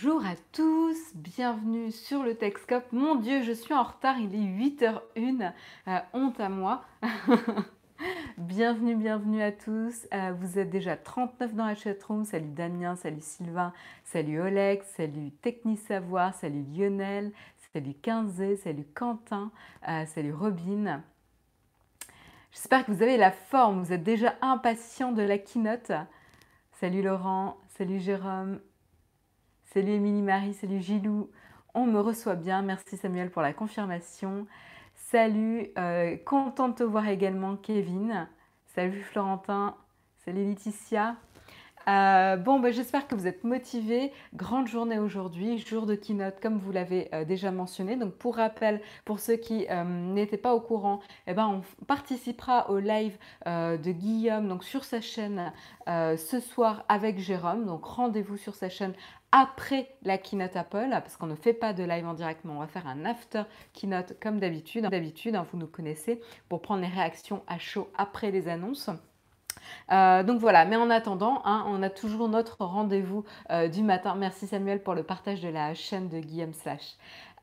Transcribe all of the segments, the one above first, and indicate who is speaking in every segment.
Speaker 1: Bonjour à tous, bienvenue sur le Texcope. Mon Dieu, je suis en retard, il est 8h01, euh, honte à moi. bienvenue, bienvenue à tous. Euh, vous êtes déjà 39 dans la chatroom. Salut Damien, salut Sylvain, salut Oleg, salut Technisavoir, salut Lionel, salut Quinzé, salut Quentin, euh, salut Robin. J'espère que vous avez la forme, vous êtes déjà impatient de la keynote. Salut Laurent, salut Jérôme, Salut Émilie Marie, salut Gilou. On me reçoit bien. Merci Samuel pour la confirmation. Salut, euh, content de te voir également Kevin. Salut Florentin. Salut Laetitia. Euh, bon, ben, j'espère que vous êtes motivés. Grande journée aujourd'hui, jour de keynote, comme vous l'avez euh, déjà mentionné. Donc, pour rappel, pour ceux qui n'étaient pas au courant, eh ben, on participera au live de Guillaume donc sur sa chaîne ce soir avec Jérôme. Donc, rendez-vous sur sa chaîne après la keynote Apple, parce qu'on ne fait pas de live en direct, mais on va faire un after keynote comme d'habitude. D'habitude, hein, vous nous connaissez, pour prendre les réactions à chaud après les annonces. Euh, donc voilà, mais en attendant, hein, on a toujours notre rendez-vous euh, du matin. Merci Samuel pour le partage de la chaîne de Guillaume Slash.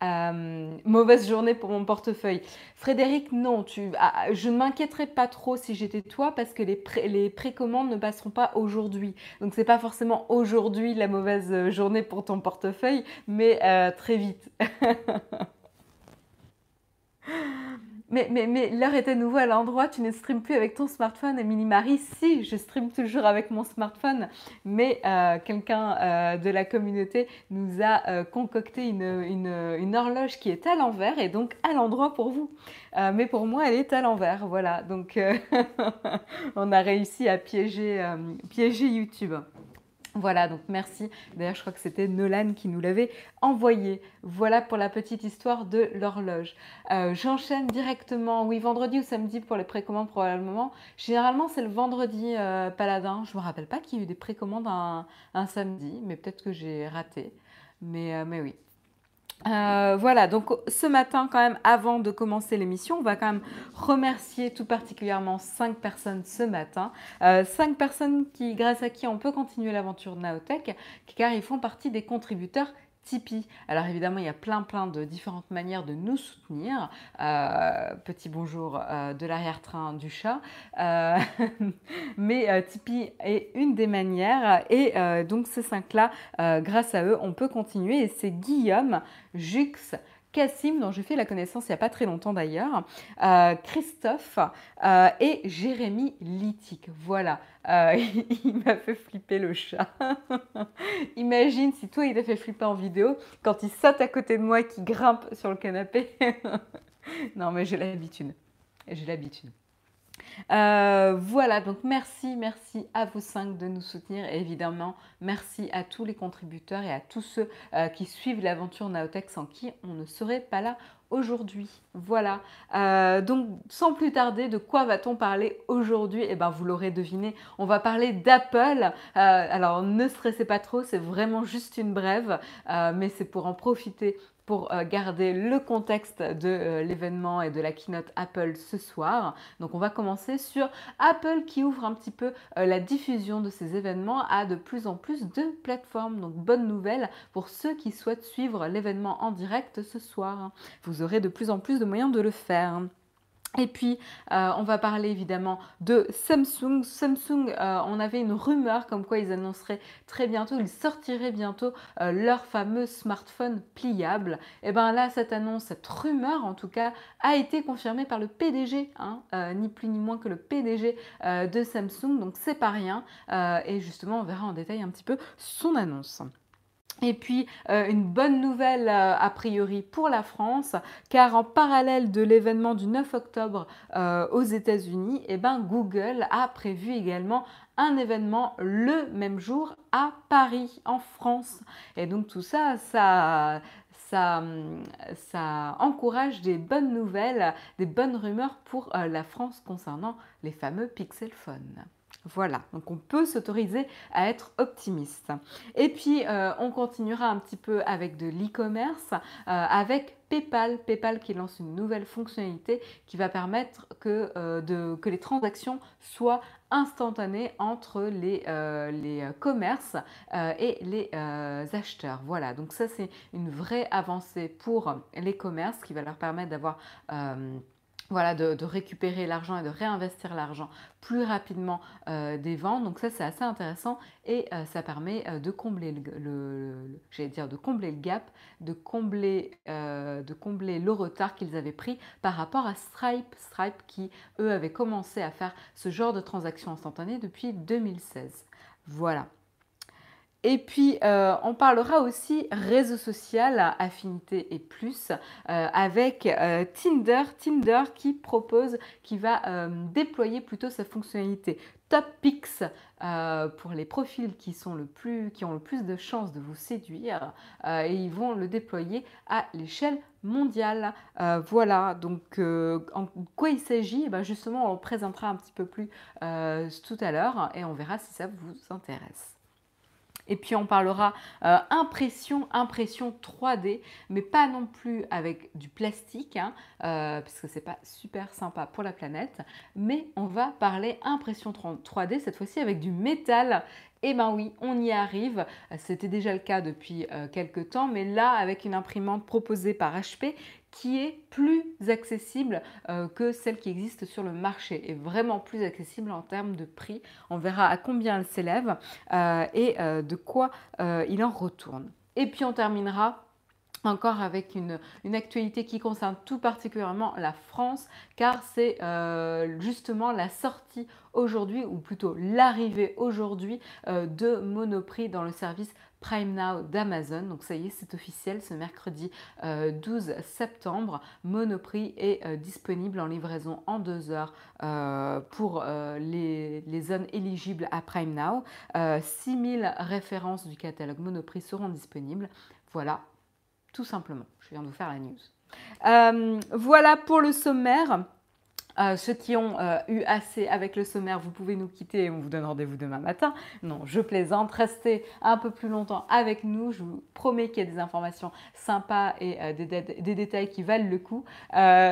Speaker 1: Euh, mauvaise journée pour mon portefeuille. Frédéric, non, tu, ah, je ne m'inquiéterais pas trop si j'étais toi parce que les, les précommandes ne passeront pas aujourd'hui. Donc c'est pas forcément aujourd'hui la mauvaise journée pour ton portefeuille, mais très vite. Mais, l'heure est à nouveau à l'endroit, tu ne streames plus avec ton smartphone. Émilie Marie, si, je stream toujours avec mon smartphone, mais euh, quelqu'un euh, de la communauté nous a euh, concocté une, horloge qui est à l'envers et donc à l'endroit pour vous. mais pour moi, elle est à l'envers, voilà. Donc, on a réussi à piéger YouTube. Voilà, donc merci. D'ailleurs, je crois que c'était Nolan qui nous l'avait envoyé. Voilà pour la petite histoire de l'horloge. Euh, j'enchaîne directement, oui, vendredi ou samedi pour les précommandes probablement. Généralement, c'est le vendredi euh, paladin. Je ne me rappelle pas qu'il y a eu des précommandes un, samedi, mais peut-être que j'ai raté. Mais, euh, mais oui. Euh, voilà, donc ce matin, quand même, avant de commencer l'émission, on va quand même remercier tout particulièrement cinq personnes ce matin. Euh, cinq personnes qui, grâce à qui on peut continuer l'aventure Naotech, car ils font partie des contributeurs Tipeee. Alors évidemment, il y a plein plein de différentes manières de nous soutenir. Euh, petit bonjour euh, de l'arrière-train du chat. Euh, mais Tipeee est une des manières et donc ces cinq-là, grâce à eux, on peut continuer. Et c'est Guillaume, Jux, Cassim, dont j'ai fait la connaissance il n'y a pas très longtemps d'ailleurs, euh, Christophe euh, et Jérémy Littic. Voilà, euh, il m'a fait flipper le chat. Imagine si toi il t'a fait flipper en vidéo quand il saute à côté de moi et qu'il grimpe sur le canapé. non mais j'ai l'habitude. J'ai l'habitude. Euh, voilà, donc merci, merci à vous cinq de nous soutenir et évidemment merci à tous les contributeurs et à tous ceux euh, qui suivent l'aventure Naotech sans qui on ne serait pas là aujourd'hui. Voilà. Euh, donc, sans plus tarder, de quoi va-t-on parler aujourd'hui? Eh bien, vous l'aurez deviné, on va parler d'Apple. alors, ne stressez pas trop, c'est vraiment juste une brève, mais c'est pour en profiter pour euh, garder le contexte de euh, l'événement et de la keynote Apple ce soir. Donc on va commencer sur Apple qui ouvre un petit peu euh, la diffusion de ces événements à de plus en plus de plateformes. Donc bonne nouvelle pour ceux qui souhaitent suivre l'événement en direct ce soir. Vous aurez de plus en plus de moyens de le faire. Et puis, euh, on va parler évidemment de Samsung. Samsung, euh, on avait une rumeur comme quoi ils annonceraient très bientôt, ils sortiraient bientôt euh, leur fameux smartphone pliable. Et bien là, cette annonce, cette rumeur en tout cas, a été confirmée par le PDG, hein, ni plus ni moins que le PDG de Samsung. Donc c'est pas rien. et justement, on verra en détail un petit peu son annonce. Et puis euh, une bonne nouvelle euh, a priori pour la France, car en parallèle de l'événement du 9 octobre euh, aux États-Unis, eh ben, Google a prévu également un événement le même jour à Paris, en France. Et donc tout ça, ça, ça, ça encourage des bonnes nouvelles, des bonnes rumeurs pour la France concernant les fameux Pixel Phones. Voilà, donc on peut s'autoriser à être optimiste. Et puis, euh, on continuera un petit peu avec de l'e-commerce, euh, avec PayPal. PayPal qui lance une nouvelle fonctionnalité qui va permettre que, euh, les transactions soient instantanées entre les commerces et les acheteurs. Voilà, donc ça c'est une vraie avancée pour les commerces qui va leur permettre d'avoir voilà, de, récupérer l'argent et de réinvestir l'argent plus rapidement euh, des ventes. Donc ça, c'est assez intéressant et euh, ça permet euh, de combler le, de combler le gap, de combler, de combler le retard qu'ils avaient pris par rapport à Stripe. Stripe qui, eux, avaient commencé à faire ce genre de transactions instantanées depuis 2016. Voilà. Et puis, euh, on parlera aussi réseau social, affinité et plus, euh, avec euh, Tinder. Tinder qui propose, qui va déployer plutôt sa fonctionnalité Top Picks pour les profils qui, sont le plus, qui ont le plus de chances de vous séduire. et ils vont le déployer à l'échelle mondiale. voilà, donc en quoi il s'agit eh ben, Justement, on le présentera un petit peu plus tout à l'heure et on verra si ça vous intéresse. Et puis on parlera euh, impression, impression 3D, mais pas non plus avec du plastique, hein, euh, parce que c'est pas super sympa pour la planète. Mais on va parler impression 3D cette fois-ci avec du métal. Eh ben oui, on y arrive. C'était déjà le cas depuis euh, quelques temps, mais là avec une imprimante proposée par HP qui est plus accessible euh, que celle qui existe sur le marché et vraiment plus accessible en termes de prix. On verra à combien elle s'élève euh, et euh, de quoi il en retourne. Et puis on terminera encore avec une, actualité qui concerne tout particulièrement la France, car c'est justement la sortie aujourd'hui, ou plutôt l'arrivée aujourd'hui de Monoprix dans le service Prime Now d'Amazon. Donc ça y est, c'est officiel, ce mercredi 12 euh, septembre, Monoprix est euh, disponible en livraison en deux heures euh, pour les, les, zones éligibles à Prime Now. 6000 références du catalogue Monoprix seront disponibles. Voilà, tout simplement. Je viens de vous faire la news. voilà pour le sommaire. Euh, ceux qui ont euh, eu assez avec le sommaire, vous pouvez nous quitter et on vous donne rendez-vous demain matin. Non, je plaisante. Restez un peu plus longtemps avec nous. Je vous promets qu'il y a des informations sympas et euh, des, détails qui valent le coup.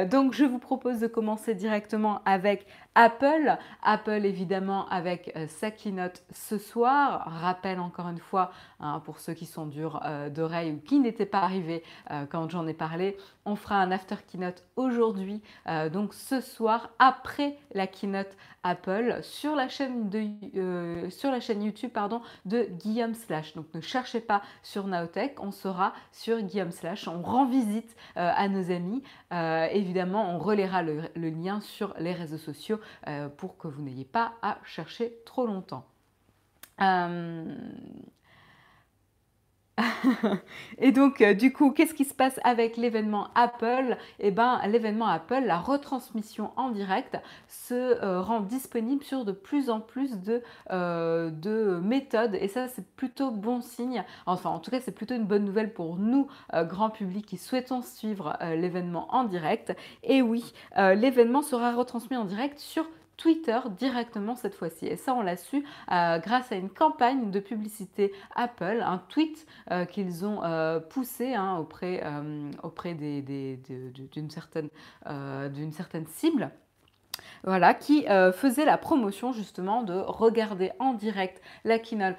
Speaker 1: donc, je vous propose de commencer directement avec Apple. Apple, évidemment, avec sa keynote ce soir. Rappel encore une fois, hein, pour ceux qui sont durs d'oreille ou qui n'étaient pas arrivés quand j'en ai parlé, on fera un after keynote aujourd'hui, donc ce soir, après la keynote Apple, sur la chaîne, de, sur la chaîne YouTube pardon, de Guillaume Slash. Donc ne cherchez pas sur Naotech, on sera sur Guillaume Slash. On rend visite à nos amis. évidemment, on relaiera le, lien sur les réseaux sociaux euh, pour que vous n'ayez pas à chercher trop longtemps. Euh, et donc, euh, du coup, qu'est-ce qui se passe avec l'événement Apple? Eh bien, l'événement Apple, la retransmission en direct, se rend disponible sur de plus en plus de, de méthodes. Et ça, c'est plutôt bon signe. Enfin, en tout cas, c'est plutôt une bonne nouvelle pour nous, grand public, qui souhaitons suivre l'événement en direct. Et oui, l'événement sera retransmis en direct sur Twitter directement cette fois-ci. Et ça, on l'a su euh, grâce à une campagne de publicité Apple, un tweet euh, qu'ils ont poussé auprès, auprès d'une certaine cible voilà, qui euh, faisait la promotion justement de regarder en direct la keynote,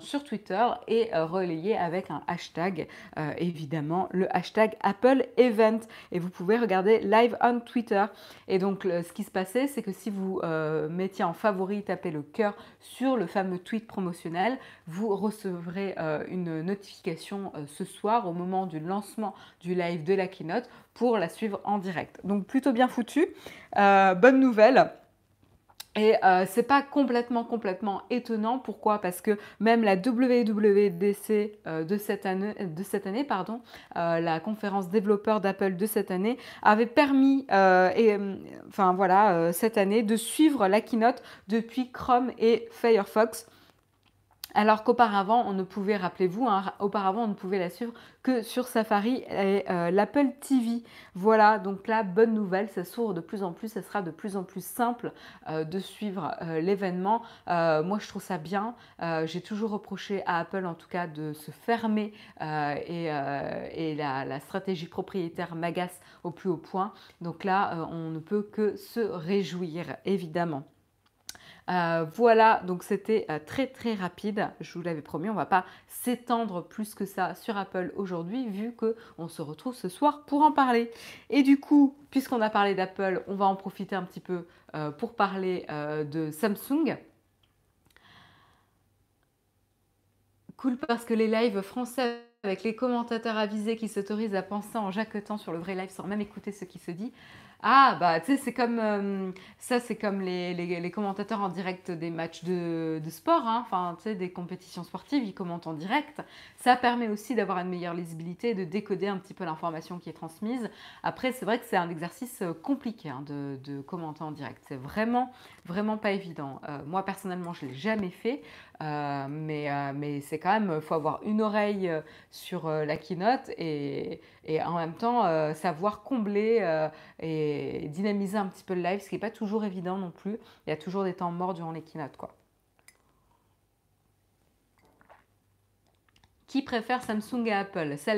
Speaker 1: sur Twitter et euh, relayer avec un hashtag, euh, évidemment le hashtag Apple Event. Et vous pouvez regarder live on Twitter. Et donc ce qui se passait, c'est que si vous mettiez en favori, tapez le cœur sur le fameux tweet promotionnel, vous recevrez une notification ce soir au moment du lancement du live de la keynote pour la suivre en direct. Donc plutôt bien foutu. Euh, bonne nouvelle. Et euh, c'est pas complètement complètement étonnant. Pourquoi? Parce que même la WWDC euh, de cette année, pardon, la conférence développeur d'Apple de cette année, avait permis, enfin voilà, cette année, de suivre la keynote depuis Chrome et Firefox. Alors qu'auparavant, on ne pouvait, rappelez-vous, hein, auparavant, on ne pouvait la suivre que sur Safari et euh, l'Apple TV. Voilà, donc là, bonne nouvelle, ça s'ouvre de plus en plus, ça sera de plus en plus simple euh, de suivre euh, l'événement. moi, je trouve ça bien. J'ai toujours reproché à Apple, en tout cas, de se fermer et, la, la, stratégie propriétaire m'agace au plus haut point. Donc là, on ne peut que se réjouir, évidemment. Euh, voilà, donc c'était euh, très très rapide. Je vous l'avais promis, on ne va pas s'étendre plus que ça sur Apple aujourd'hui, vu qu'on se retrouve ce soir pour en parler. Et du coup, puisqu'on a parlé d'Apple, on va en profiter un petit peu euh, pour parler de Samsung. Cool parce que les lives français avec les commentateurs avisés qui s'autorisent à penser en jacquetant sur le vrai live sans même écouter ce qui se dit, ah, bah, tu sais, c'est comme euh, ça, c'est comme les, les, commentateurs en direct des matchs de, sport, hein. enfin, tu sais, des compétitions sportives, ils commentent en direct. Ça permet aussi d'avoir une meilleure lisibilité, de décoder un petit peu l'information qui est transmise. Après, c'est vrai que c'est un exercice euh, compliqué hein, de, de, commenter en direct. C'est vraiment, vraiment pas évident. Euh, moi, personnellement, je ne l'ai jamais fait, mais, mais c'est quand même, faut avoir une oreille sur la keynote et, et en même temps savoir combler et dynamiser un petit peu le live, ce qui n'est pas toujours évident non plus. Il y a toujours des temps morts durant les keynotes, quoi. Qui préfère Samsung et Apple? Ça,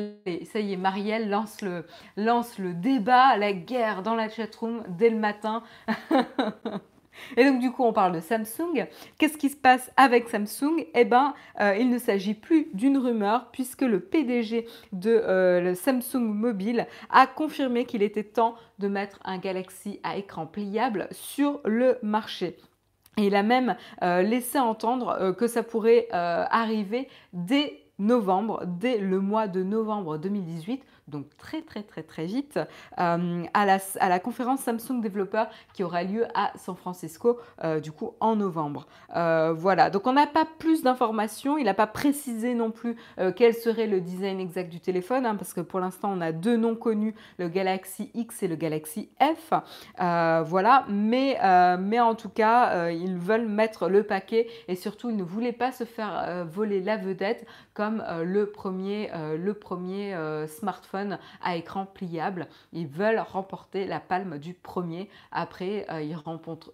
Speaker 1: ça, y est, Marielle lance le, lance le débat, la guerre dans la chatroom dès le matin. Et donc du coup, on parle de Samsung. Qu'est-ce qui se passe avec Samsung? Eh bien, euh, il ne s'agit plus d'une rumeur puisque le PDG de euh, Samsung Mobile a confirmé qu'il était temps de mettre un Galaxy à écran pliable sur le marché. Il a même euh, laissé entendre que ça pourrait arriver dès novembre, dès le mois de novembre 2018 donc très très très très vite, euh, à, la, à, la, conférence Samsung Developer qui aura lieu à San Francisco euh, du coup en novembre. Euh, voilà, donc on n'a pas plus d'informations, il n'a pas précisé non plus quel serait le design exact du téléphone, hein, parce que pour l'instant on a deux noms connus, le Galaxy X et le Galaxy F. voilà, mais, mais en tout cas, ils veulent mettre le paquet et surtout ils ne voulaient pas se faire voler la vedette le premier, le premier smartphone à écran pliable. Ils veulent remporter la palme du premier. Après, euh, ils,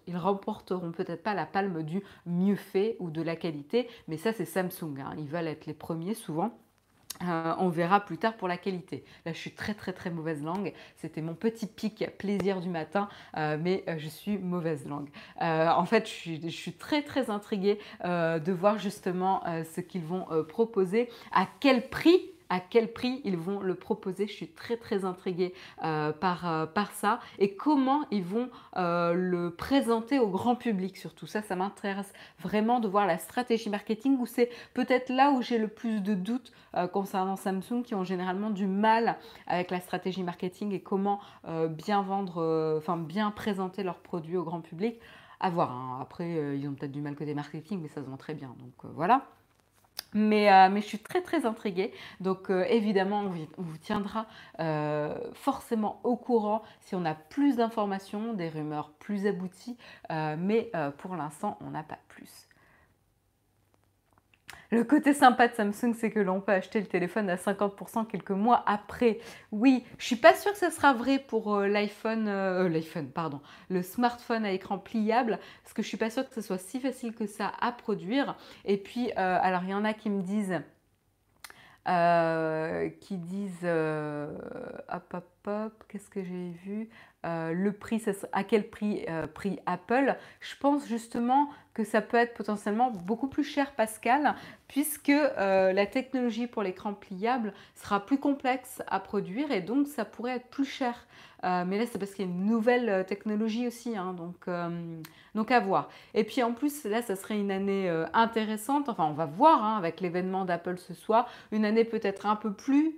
Speaker 1: ils remporteront peut-être pas la palme du mieux fait ou de la qualité, mais ça c'est Samsung. Hein. Ils veulent être les premiers souvent. Euh, on verra plus tard pour la qualité. Là, je suis très très très mauvaise langue. C'était mon petit pic plaisir du matin, euh, mais je suis mauvaise langue. en fait, je suis, très très intriguée de voir justement ce qu'ils vont proposer, à quel prix à quel prix ils vont le proposer. Je suis très très intriguée euh, par, euh, par ça et comment ils vont euh, le présenter au grand public surtout. Ça, ça m'intéresse vraiment de voir la stratégie marketing où c'est peut-être là où j'ai le plus de doutes concernant Samsung qui ont généralement du mal avec la stratégie marketing et comment bien vendre, enfin bien présenter leurs produits au grand public. À voir. Hein. Après, ils ont peut-être du mal côté marketing, mais ça se vend très bien. Donc voilà. Euh, mais, je suis très très intriguée. Donc euh, évidemment, on, vous tiendra euh, forcément au courant si on a plus d'informations, des rumeurs plus abouties. mais pour l'instant, on n'a pas plus. Le côté sympa de Samsung, c'est que l'on peut acheter le téléphone à 50% quelques mois après. Oui, je suis pas sûre que ce sera vrai pour euh, l'iPhone, euh, l'iPhone, pardon, le smartphone à écran pliable, parce que je suis pas sûre que ce soit si facile que ça à produire. Et puis, euh, alors il y en a qui me disent, qui disent, hop hop hop, qu'est-ce que j'ai vu? Le prix, à quel prix prix Apple? Je pense justement que ça peut être potentiellement beaucoup plus cher Pascal, puisque euh, la technologie pour l'écran pliable sera plus complexe à produire et donc ça pourrait être plus cher. Euh, mais là, c'est parce qu'il y a une nouvelle euh, technologie aussi, hein, donc, donc à voir. Et puis en plus, là, ça serait une année intéressante, enfin on va voir hein, avec l'événement d'Apple ce soir, une année peut-être un peu plus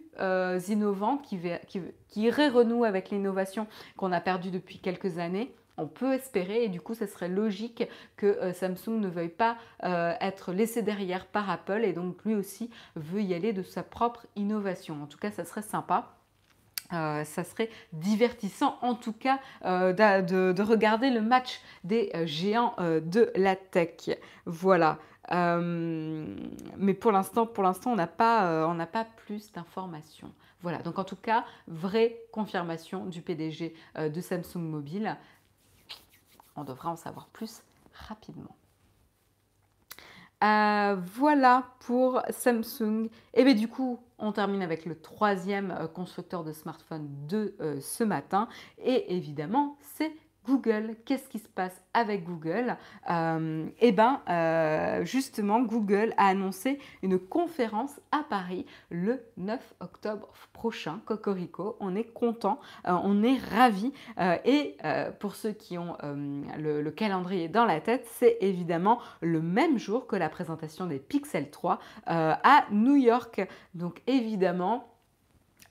Speaker 1: innovante qui, qui, qui irait renouer avec l'innovation qu'on a perdue depuis quelques années. On peut espérer et du coup, ça serait logique que euh, Samsung ne veuille pas euh, être laissé derrière par Apple et donc lui aussi veut y aller de sa propre innovation. En tout cas, ça serait sympa. Euh, ça serait divertissant en tout cas de, regarder le match des géants de la tech. Voilà. mais pour l'instant, pour l'instant, on n'a pas, on n'a pas plus d'informations. Voilà, donc en tout cas, vraie confirmation du PDG de Samsung Mobile. On devra en savoir plus rapidement. Euh, voilà pour Samsung. Et bien du coup, on termine avec le troisième euh, constructeur de smartphone de euh, ce matin. Et évidemment, c'est Google. Qu'est-ce qui se passe avec Google euh, Eh bien, euh, justement, Google a annoncé une conférence à Paris le 9 octobre prochain. Cocorico, on est content, euh, on est ravis. et pour ceux qui ont le, calendrier dans la tête, c'est évidemment le même jour que la présentation des Pixel 3 à New York. Donc évidemment,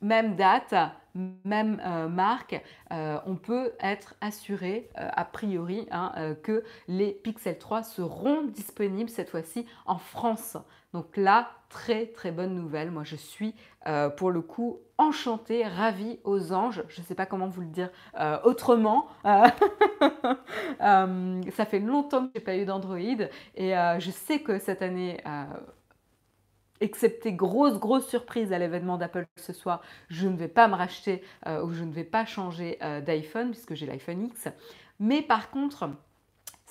Speaker 1: même date, même euh, marque, euh, on peut être assuré euh, a priori hein, que les Pixel 3 seront disponibles cette fois-ci en France. Donc là, très très bonne nouvelle. Moi, je suis pour le coup enchantée, ravie aux anges. Je ne sais pas comment vous le dire autrement. ça fait longtemps que je n'ai pas eu d'Android et je sais que cette année excepté grosse, grosse surprise à l'événement d'Apple ce soir, je ne vais pas me racheter euh, ou je ne vais pas changer euh, d'iPhone puisque j'ai l'iPhone X. Mais par contre,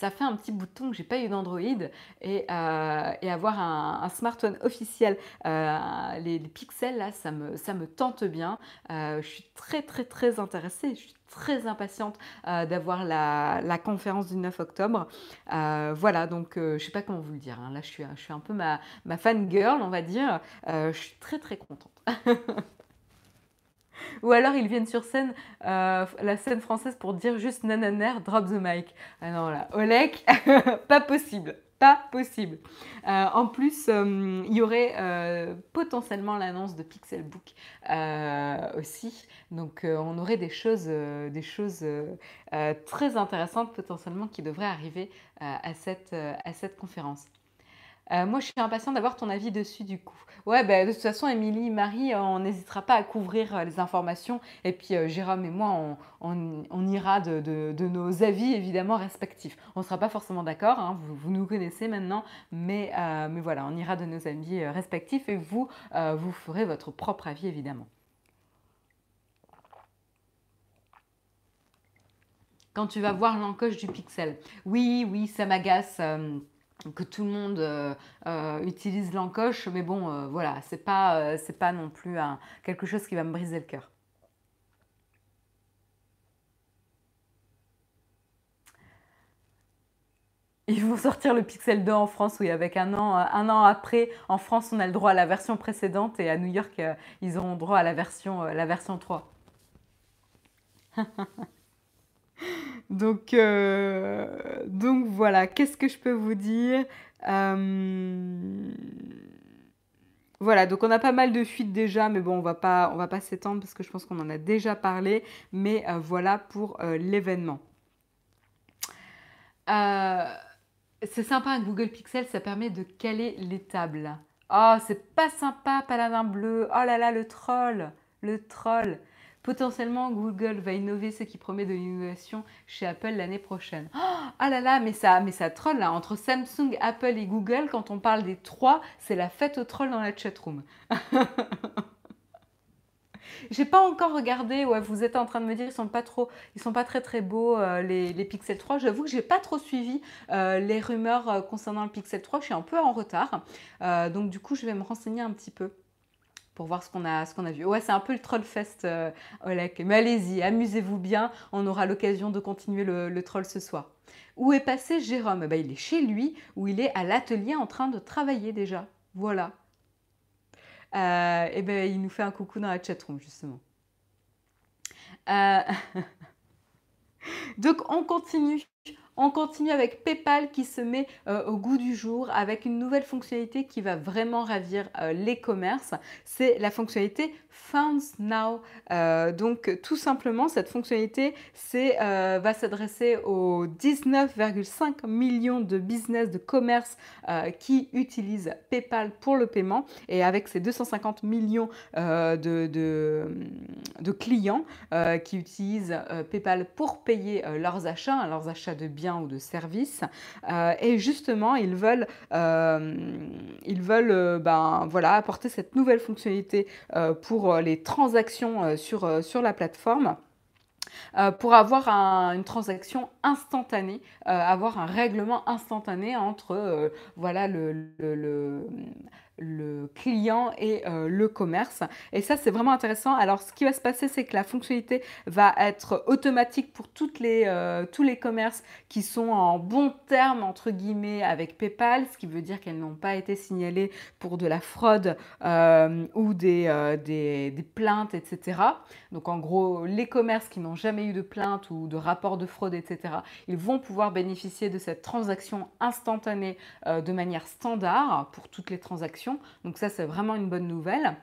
Speaker 1: ça fait un petit bouton que j'ai pas eu d'Android et, euh, avoir un, smartphone officiel, les, pixels là, ça me, ça me tente bien. je suis très très très intéressée. Je suis très impatiente euh, d'avoir la, conférence du 9 octobre. Euh, voilà, donc euh, je sais pas comment vous le dire. Hein. Là, je suis, je suis un peu ma, ma fan girl, on va dire. je suis très très contente. Ou alors ils viennent sur scène, la scène française pour dire juste nananer, drop the mic. Ah non, là, Olek, pas possible pas possible. Euh, en plus, euh, il y aurait euh, potentiellement l'annonce de Pixelbook aussi. Donc, on aurait des choses, des choses très intéressantes potentiellement qui devraient arriver à, cette, à cette conférence. Moi, je suis impatiente d'avoir ton avis dessus du coup. Ouais, bah, de toute façon, Émilie, Marie, on n'hésitera pas à couvrir euh, les informations. Et puis, euh, Jérôme et moi, on, ira de, nos avis, évidemment, respectifs. On ne sera pas forcément d'accord, hein, vous, nous connaissez maintenant, mais, euh, mais voilà, on ira de nos avis respectifs et vous, vous ferez votre propre avis, évidemment. Quand tu vas voir l'encoche du pixel. Oui, oui, ça m'agace que tout le monde euh, euh, utilise l'encoche, mais bon, euh, voilà, c'est pas, pas non plus quelque chose qui va me briser le cœur. Ils vont sortir le Pixel 2 en France, oui, avec un an, un an après. En France, on a le droit à la version précédente et à New York, ils auront droit à la version, la version 3. Donc, euh, donc voilà, qu'est-ce que je peux vous dire euh, Voilà, donc on a pas mal de fuites déjà, mais bon, on va pas, on va pas s'étendre parce que je pense qu'on en a déjà parlé. Mais euh, voilà pour l'événement. c'est sympa un Google Pixel, ça permet de caler les tables. Oh, c'est pas sympa, paladin bleu. Oh là là, le troll, le troll. Potentiellement, Google va innover ce qui promet de l'innovation chez Apple l'année prochaine. Oh, ah là là, mais ça, mais ça troll là. Entre Samsung, Apple et Google, quand on parle des trois, c'est la fête au troll dans la chatroom. J'ai pas encore regardé, ouais, vous êtes en train de me dire ils sont pas trop, ils sont pas très très beaux euh, les, Pixel 3. J'avoue que j'ai pas trop suivi euh, les rumeurs euh, concernant le Pixel 3, je suis un peu en retard. donc du coup, je vais me renseigner un petit peu pour voir ce qu'on a, vu. Ouais, c'est un peu le Trollfest, euh, Olek. Mais allez-y, amusez-vous bien. On aura l'occasion de continuer le, troll ce soir. Où est passé Jérôme? Bah, Il est chez lui, où il est à l'atelier en train de travailler déjà. Voilà. Euh, et ben, il nous fait un coucou dans la chatroom, justement. Euh, donc, on continue on continue avec PayPal qui se met euh, au goût du jour avec une nouvelle fonctionnalité qui va vraiment ravir euh, les commerces. C'est la fonctionnalité Funds Now. Euh, donc tout simplement, cette fonctionnalité euh, va s'adresser aux 19,5 millions de business, de commerce euh, qui utilisent PayPal pour le paiement. Et avec ces 250 millions de, de, clients qui utilisent PayPal pour payer leurs achats, leurs achats de biens ou de services. et justement, ils veulent, ils veulent ben, voilà, apporter cette nouvelle fonctionnalité pour les transactions euh, sur, euh, sur la plateforme. Euh, pour avoir une transaction instantanée, avoir un règlement instantané entre voilà, le client et euh, le commerce. Et ça, c'est vraiment intéressant. Alors, ce qui va se passer, c'est que la fonctionnalité va être automatique pour toutes les, euh, tous les commerces qui sont en bon terme, entre guillemets, avec PayPal, ce qui veut dire qu'elles n'ont pas été signalées pour de la fraude euh, ou des, des, des, plaintes, etc. Donc, en gros, les commerces qui n'ont jamais eu de plainte ou de rapport de fraude, etc., ils vont pouvoir bénéficier de cette transaction instantanée de manière standard pour toutes les transactions donc ça, c'est vraiment une bonne nouvelle.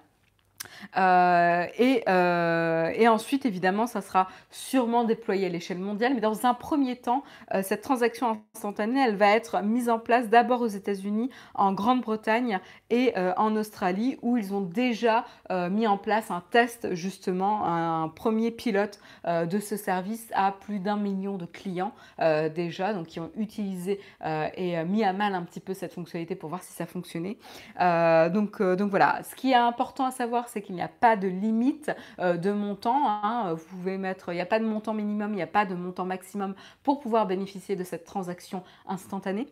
Speaker 1: Euh, euh, et, ensuite, évidemment, ça sera sûrement déployé à l'échelle mondiale. Mais dans un premier temps, euh, cette transaction instantanée, elle va être mise en place d'abord aux États-Unis, en Grande-Bretagne et en Australie, où ils ont déjà mis en place un test, justement, un, premier pilote de ce service à plus d'un million de clients déjà, donc qui ont utilisé et mis à mal un petit peu cette fonctionnalité pour voir si ça fonctionnait. donc, donc voilà, ce qui est important à savoir, c'est qu'il n'y a pas de limite euh, de montant. Hein. Vous pouvez mettre, il n'y a pas de montant minimum, il n'y a pas de montant maximum pour pouvoir bénéficier de cette transaction instantanée.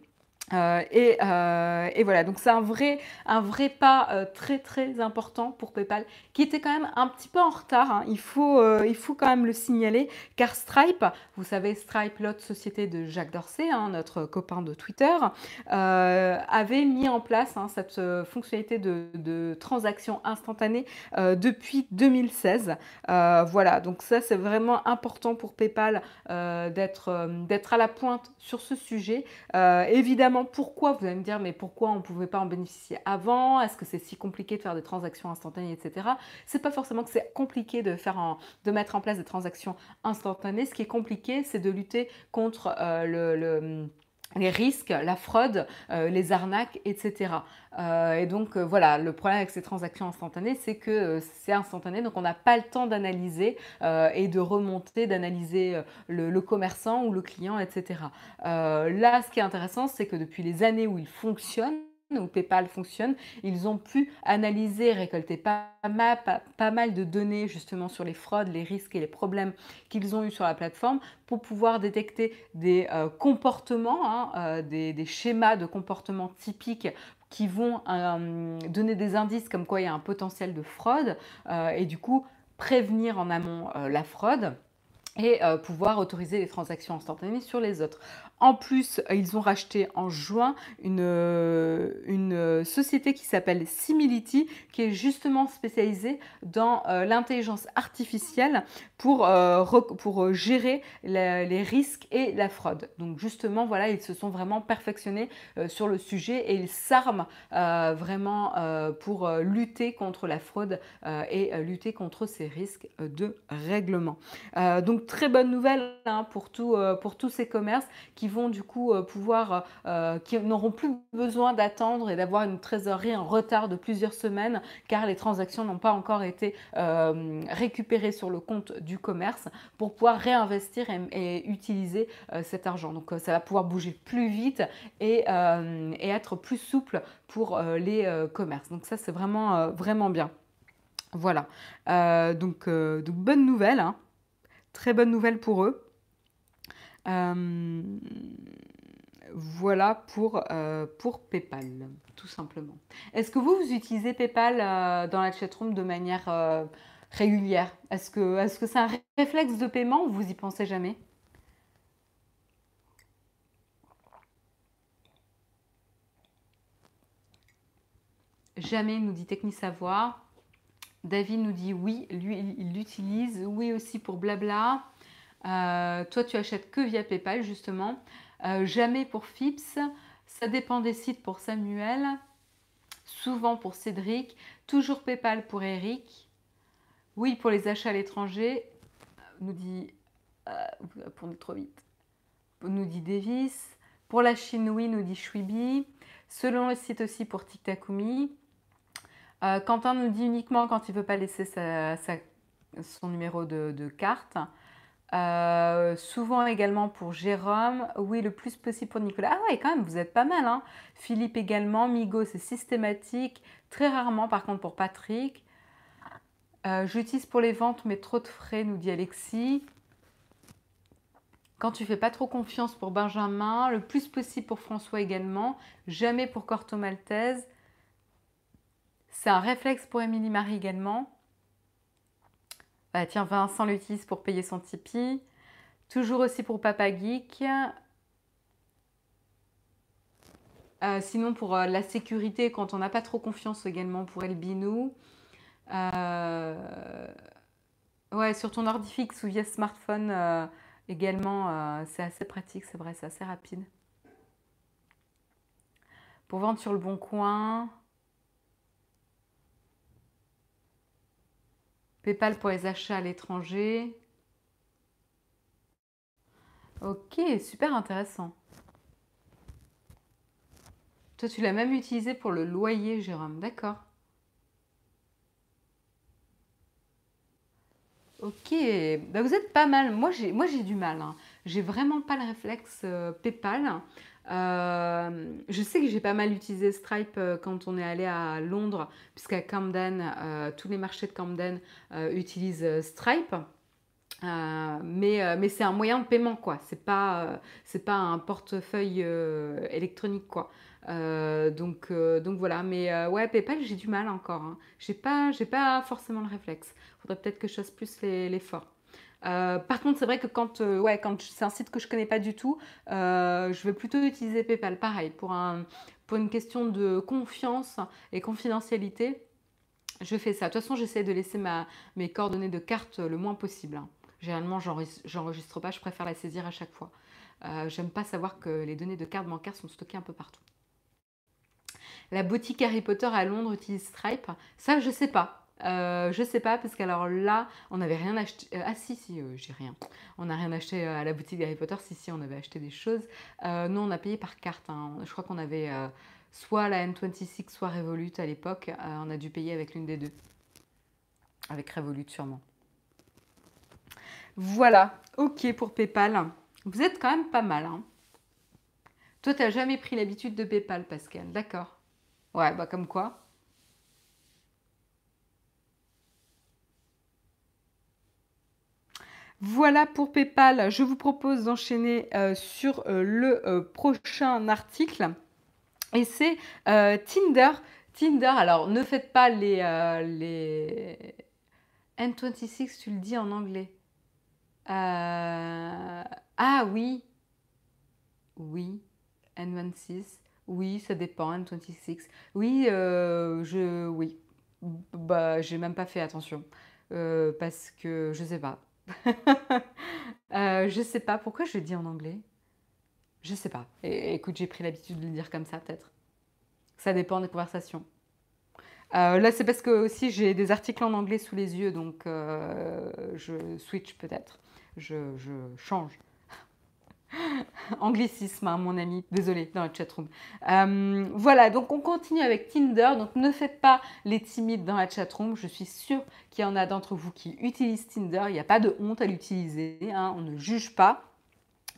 Speaker 1: Euh, euh, et, voilà, donc c'est un vrai, un vrai pas euh, très très important pour PayPal qui était quand même un petit peu en retard. Hein. Il, faut, il faut quand même le signaler car Stripe, vous savez, Stripe, l'autre société de Jacques Dorsey, hein, notre copain de Twitter, avait mis en place hein, cette fonctionnalité de, de transaction instantanée depuis 2016. voilà, donc ça c'est vraiment important pour PayPal d'être à la pointe sur ce sujet. évidemment, pourquoi Vous allez me dire, mais pourquoi on ne pouvait pas en bénéficier avant? Est-ce que c'est si compliqué de faire des transactions instantanées, etc. C'est pas forcément que c'est compliqué de, faire de mettre en place des transactions instantanées. Ce qui est compliqué, c'est de lutter contre euh, le les risques, la fraude, euh, les arnaques, etc. Euh, et donc voilà, le problème avec ces transactions instantanées, c'est que c'est instantané, donc on n'a pas le temps d'analyser et de remonter, d'analyser le, commerçant ou le client, etc. là, ce qui est intéressant, c'est que depuis les années où il fonctionne, où PayPal fonctionne, ils ont pu analyser, récolter pas mal, de données justement sur les fraudes, les risques et les problèmes qu'ils ont eu sur la plateforme pour pouvoir détecter des euh, comportements, hein, euh, des, schémas de comportement typiques qui vont euh, donner des indices comme quoi il y a un potentiel de fraude et du coup prévenir en amont la fraude et pouvoir autoriser les transactions instantanées sur les autres. En plus, ils ont racheté en juin une, euh, une société qui s'appelle Simility, qui est justement spécialisée dans euh, l'intelligence artificielle pour, euh, gérer les risques et la fraude. Donc justement, voilà, ils se sont vraiment perfectionnés sur le sujet et ils s'arment vraiment pour lutter contre la fraude et lutter contre ces risques de règlement. donc très bonne nouvelle hein, pour, pour tous ces commerces qui vont du coup euh, pouvoir, euh, qui n'auront plus besoin d'attendre et d'avoir une trésorerie en retard de plusieurs semaines car les transactions n'ont pas encore été euh, récupérées sur le compte du commerce pour pouvoir réinvestir et, utiliser cet argent. Donc ça va pouvoir bouger plus vite et, être plus souple pour les commerces. Donc ça c'est vraiment, vraiment bien. Voilà, donc, donc, bonne nouvelle, hein. très bonne nouvelle pour eux. Euh, voilà pour, euh, pour PayPal, tout simplement. Est-ce que vous, vous utilisez PayPal euh, dans la chatroom de manière régulière? Est-ce que c'est -ce c'est un réflexe de paiement ou vous y pensez jamais? Jamais, nous dit Techni Savoir. David nous dit oui, lui, il l'utilise. Oui aussi pour blabla. Euh, toi, tu achètes que via PayPal, justement. Euh, jamais pour Fips. Ça dépend des sites pour Samuel. Souvent pour Cédric. Toujours PayPal pour Eric. Oui, pour les achats à l'étranger, nous dit... Euh, trop vite. Nous dit Davis. Pour la Chine, oui, nous dit Shuibi. Selon le site aussi pour TikTakumi. Quentin nous dit uniquement quand il ne veut pas laisser son numéro de, carte. Euh, souvent également pour Jérôme. Oui, le plus possible pour Nicolas. Ah ouais, quand même, vous êtes pas mal. Hein. Philippe également. Migo, c'est systématique. Très rarement, par contre, pour Patrick. Euh, j'utilise pour les ventes, mais trop de frais, nous dit Alexis. Quand tu fais pas trop confiance pour Benjamin, le plus possible pour François également, jamais pour Corto Maltese. C'est un réflexe pour Émilie Marie également. Bah, tiens, Vincent l'utilise pour payer son Tipeee. Toujours aussi pour Papa Geek. Euh, sinon, pour euh, la sécurité, quand on n'a pas trop confiance également pour Elbinou. Euh, ouais, sur ton ordi fixe ou via smartphone également, c'est assez pratique, c'est vrai, c'est assez rapide. Pour vendre sur le bon coin. PayPal pour les achats à l'étranger. Ok, super intéressant. Toi, tu l'as même utilisé pour le loyer, Jérôme. D'accord. Ok, bah, vous êtes pas mal. Moi, j'ai, du mal. Hein. J'ai vraiment pas le réflexe euh, PayPal. Euh, je sais que j'ai pas mal utilisé Stripe euh, quand on est allé à Londres, puisqu'à Camden, tous les marchés de Camden utilisent Stripe. mais, mais c'est un moyen de paiement, quoi. C'est pas, pas un portefeuille électronique, quoi. Euh, donc, euh, donc voilà, mais euh, ouais, PayPal, j'ai du mal encore. Hein. J'ai pas, pas forcément le réflexe. Faudrait peut-être que je fasse plus l'effort. Par contre, c'est vrai que quand, quand c'est un site que je connais pas du tout, je vais plutôt utiliser PayPal. Pareil, pour, un, pour une question de confiance et confidentialité, je fais ça. De toute façon, j'essaie de laisser mes coordonnées de carte le moins possible. Hein. Généralement, j'enregistre pas, je préfère la saisir à chaque fois. J'aime pas savoir que les données de carte bancaire sont stockées un peu partout. La boutique Harry Potter à Londres utilise Stripe. Ça, je sais pas. Euh, je sais pas parce qu'alors là, on n'avait rien acheté. Euh, ah si si, euh, j'ai rien. On n'a rien acheté à la boutique Harry Potter. Si si, on avait acheté des choses. nous, on a payé par carte. Hein. Je crois qu'on avait soit la N26, soit Revolut à l'époque. on a dû payer avec l'une des deux. Avec Revolut sûrement. Voilà. Ok pour PayPal. Vous êtes quand même pas mal. Hein. Toi, tu n'as jamais pris l'habitude de PayPal, Pascal. D'accord. Ouais, bah comme quoi. Voilà pour PayPal. Je vous propose d'enchaîner euh, sur euh, le euh, prochain article. Et c'est Tinder. Tinder, alors ne faites pas les, les... N26, tu le dis en anglais. Ah oui. Oui. N26. Oui, ça dépend, N26. Oui, je. Oui. Bah, j'ai même pas fait attention. Parce que je sais pas. euh, je sais pas. Pourquoi je le dis en anglais? Je sais pas. Écoute, j'ai pris l'habitude de le dire comme ça, peut-être. Ça dépend des conversations. Euh, là, c'est parce que aussi j'ai des articles en anglais sous les yeux, donc je switch peut-être. je change. Anglicisme, hein, mon ami, désolé, dans la chatroom. Euh, voilà, donc on continue avec Tinder. Donc ne faites pas les timides dans la chatroom. Je suis sûre qu'il y en a d'entre vous qui utilisent Tinder. Il n'y a pas de honte à l'utiliser. Hein. on ne juge pas.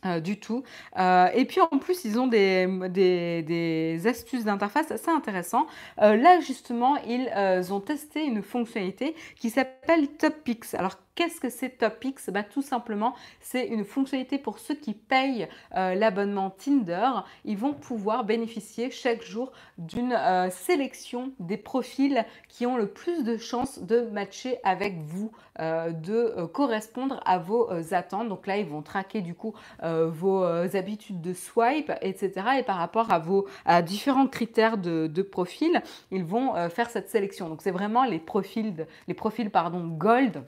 Speaker 1: Euh, du tout. Euh, et puis en plus, ils ont des, astuces d'interface assez intéressantes. là, justement, ils ont testé une fonctionnalité qui s'appelle Topics. Alors, Qu'est-ce que c'est Topix? Bah, Tout simplement, c'est une fonctionnalité pour ceux qui payent euh, l'abonnement Tinder. Ils vont pouvoir bénéficier chaque jour d'une euh, sélection des profils qui ont le plus de chances de matcher avec vous, euh, de correspondre à vos attentes. Donc là, ils vont traquer du coup vos habitudes de swipe, etc. Et par rapport à vos différents critères de, de profil, ils vont faire cette sélection. Donc c'est vraiment les profils, les profils pardon, gold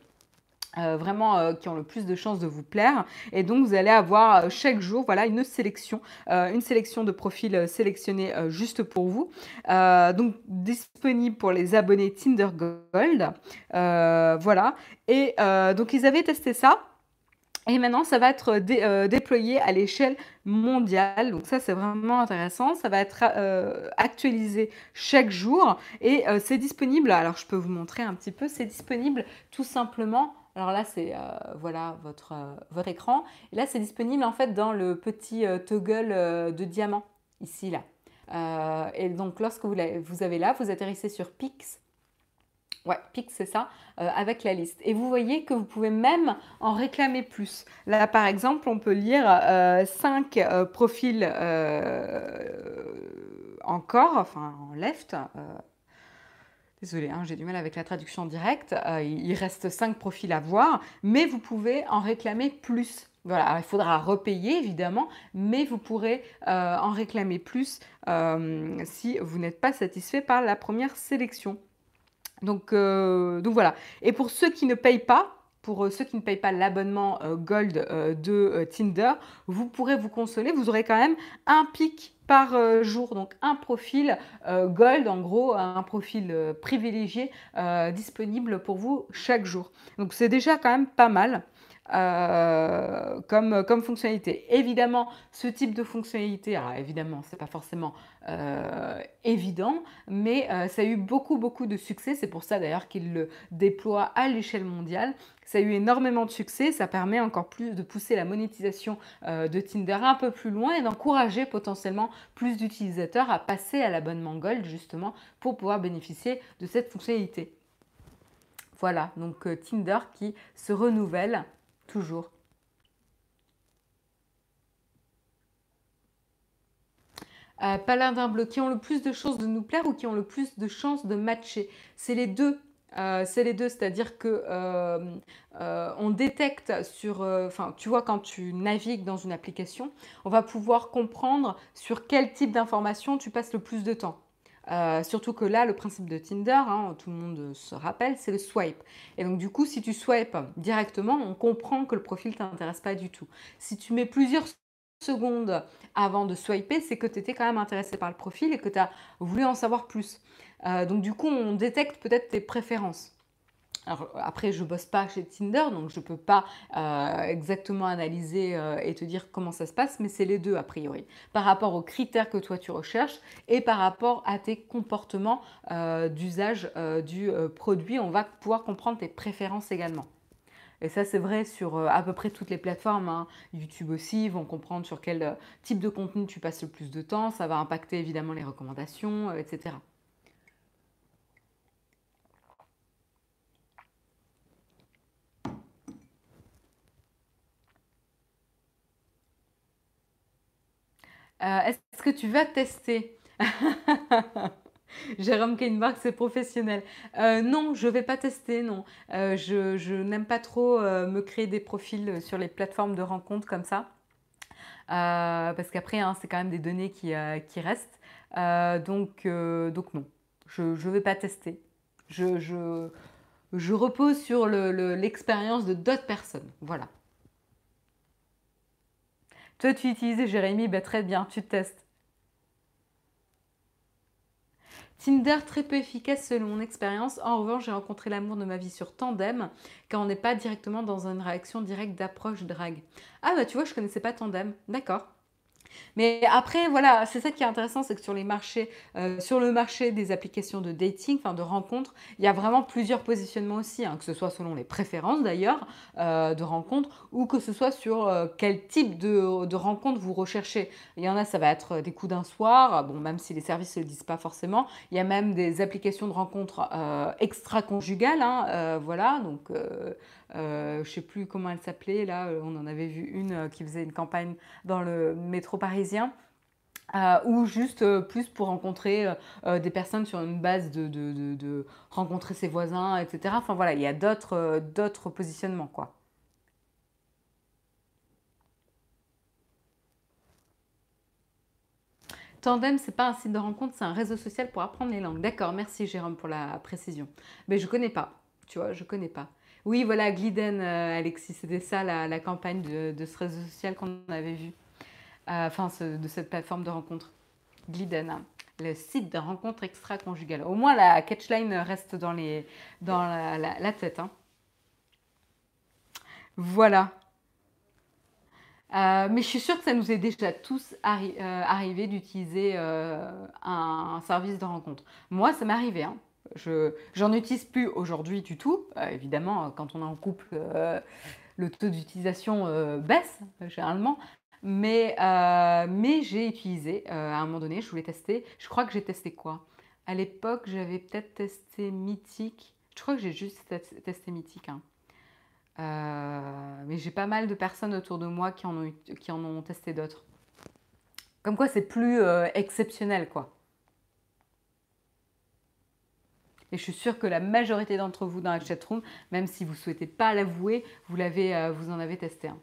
Speaker 1: euh, vraiment euh, qui ont le plus de chances de vous plaire. Et donc, vous allez avoir euh, chaque jour voilà, une sélection, une sélection de profils sélectionnés juste pour vous. donc, disponible pour les abonnés Tinder Gold. voilà. Et donc, ils avaient testé ça. Et maintenant, ça va être déployé à l'échelle mondiale. Donc ça, c'est vraiment intéressant. Ça va être actualisé chaque jour et c'est disponible. Alors, je peux vous montrer un petit peu. C'est disponible tout simplement alors là, c'est euh, voilà votre, euh, votre écran. Et là, c'est disponible en fait dans le petit euh, toggle de diamant, ici, là. et donc, lorsque vous, vous, avez là, vous atterrissez sur Pix. Ouais, Pix, c'est ça, avec la liste. Et vous voyez que vous pouvez même en réclamer plus. Là, par exemple, on peut lire 5 profils encore, enfin en left, Désolée, hein, j'ai du mal avec la traduction directe. Euh, il reste 5 profils à voir, mais vous pouvez en réclamer plus. Voilà, il faudra repayer évidemment, mais vous pourrez euh, en réclamer plus euh, si vous n'êtes pas satisfait par la première sélection. Donc, donc voilà. Et pour ceux qui ne payent pas, pour ceux qui ne payent pas l'abonnement Gold de Tinder, vous pourrez vous consoler. Vous aurez quand même un pic par euh, jour, donc un profil euh, gold, en gros, un profil euh, privilégié disponible pour vous chaque jour. Donc c'est déjà quand même pas mal. Euh, comme, fonctionnalité. Évidemment, ce type de fonctionnalité, alors évidemment, c'est pas forcément euh, évident, mais euh, ça a eu beaucoup, beaucoup de succès. C'est pour ça d'ailleurs qu'il le déploie à l'échelle mondiale. Ça a eu énormément de succès. Ça permet encore plus de pousser la monétisation de Tinder un peu plus loin et d'encourager potentiellement plus d'utilisateurs à passer à l'abonnement Gold justement pour pouvoir bénéficier de cette fonctionnalité. Voilà, donc Tinder qui se renouvelle toujours. Euh, paladin bleu, qui ont le plus de chances de nous plaire ou qui ont le plus de chances de matcher? C'est les deux. Euh, c'est les deux, c'est-à-dire que euh, euh, on détecte sur, enfin, tu vois, quand tu navigues dans une application, on va pouvoir comprendre sur quel type d'information tu passes le plus de temps. Euh, surtout que là, le principe de Tinder, hein, tout le monde se rappelle, c'est le swipe. Et donc du coup, si tu swipes directement, on comprend que le profil ne t'intéresse pas du tout. Si tu mets plusieurs secondes avant de swiper, c'est que tu étais quand même intéressé par le profil et que tu as voulu en savoir plus. Euh, donc du coup, on détecte peut-être tes préférences. Alors, après, je bosse pas chez Tinder, donc je ne peux pas euh, exactement analyser euh, et te dire comment ça se passe, mais c'est les deux a priori. Par rapport aux critères que toi tu recherches et par rapport à tes comportements euh, d'usage du produit, on va pouvoir comprendre tes préférences également. Et ça, c'est vrai sur à peu près toutes les plateformes. Hein. YouTube aussi, vont comprendre sur quel type de contenu tu passes le plus de temps. Ça va impacter évidemment les recommandations, etc. Euh, est-ce que tu vas tester? Jérôme Kainbach, c'est professionnel. Euh, non, je ne vais pas tester, non. Euh, je, n'aime pas trop me créer des profils sur les plateformes de rencontres comme ça. parce qu'après, hein, c'est quand même des données qui, restent. donc, non, je ne vais pas tester. Je repose sur l'expérience de d'autres personnes. Voilà. Toi, tu utilises Jérémy, bah, très bien, tu testes. Tinder très peu efficace selon mon expérience. En revanche, j'ai rencontré l'amour de ma vie sur Tandem, car on n'est pas directement dans une réaction directe d'approche drague. Ah bah tu vois, je connaissais pas Tandem. D'accord. Mais après, voilà, c'est ça qui est intéressant, c'est que sur les marchés, euh, sur le marché des applications de dating, enfin de rencontres, il y a vraiment plusieurs positionnements aussi, hein, que ce soit selon les préférences d'ailleurs euh, de rencontres ou que ce soit sur euh, quel type de, de rencontre vous recherchez. Il y en a, ça va être des coups d'un soir, bon, même si les services ne le disent pas forcément. Il y a même des applications de rencontres extra-conjugales, hein, voilà, donc je ne sais plus comment elle s'appelait, là, on en avait vu une qui faisait une campagne dans le métro parisien. Euh, ou juste euh, plus pour rencontrer euh, des personnes sur une base de, rencontrer ses voisins, etc. Enfin voilà, il y a d'autres positionnements quoi. Tandem, c'est pas un site de rencontre, c'est un réseau social pour apprendre les langues. D'accord, merci Jérôme pour la précision. Mais je connais pas, tu vois, je connais pas. Oui, voilà, Gliden, euh, Alexis, c'était ça la, campagne de, ce réseau social qu'on avait vu. Euh, enfin, de cette plateforme de rencontre. Gliden, hein. le site de rencontre extra-conjugale. Au moins, la catchline reste dans la, tête. Hein. Voilà. Euh, mais je suis sûre que ça nous est déjà tous arrivé d'utiliser un, service de rencontre. Moi, ça m'est arrivé. Hein. Je j'en utilise plus aujourd'hui du tout. Euh, évidemment, quand on est en couple, euh, le taux d'utilisation euh, baisse généralement. Mais, j'ai utilisé à un moment donné, je voulais tester. Je crois que j'ai testé quoi? À l'époque, j'avais peut-être testé Mythique. Je crois que j'ai juste testé Mythique. Hein. mais j'ai pas mal de personnes autour de moi qui en ont testé d'autres. Comme quoi, c'est plus exceptionnel, quoi. Et je suis sûre que la majorité d'entre vous dans la chatroom, même si vous ne souhaitez pas l'avouer, vous, l'avez, euh, vous en avez testé un.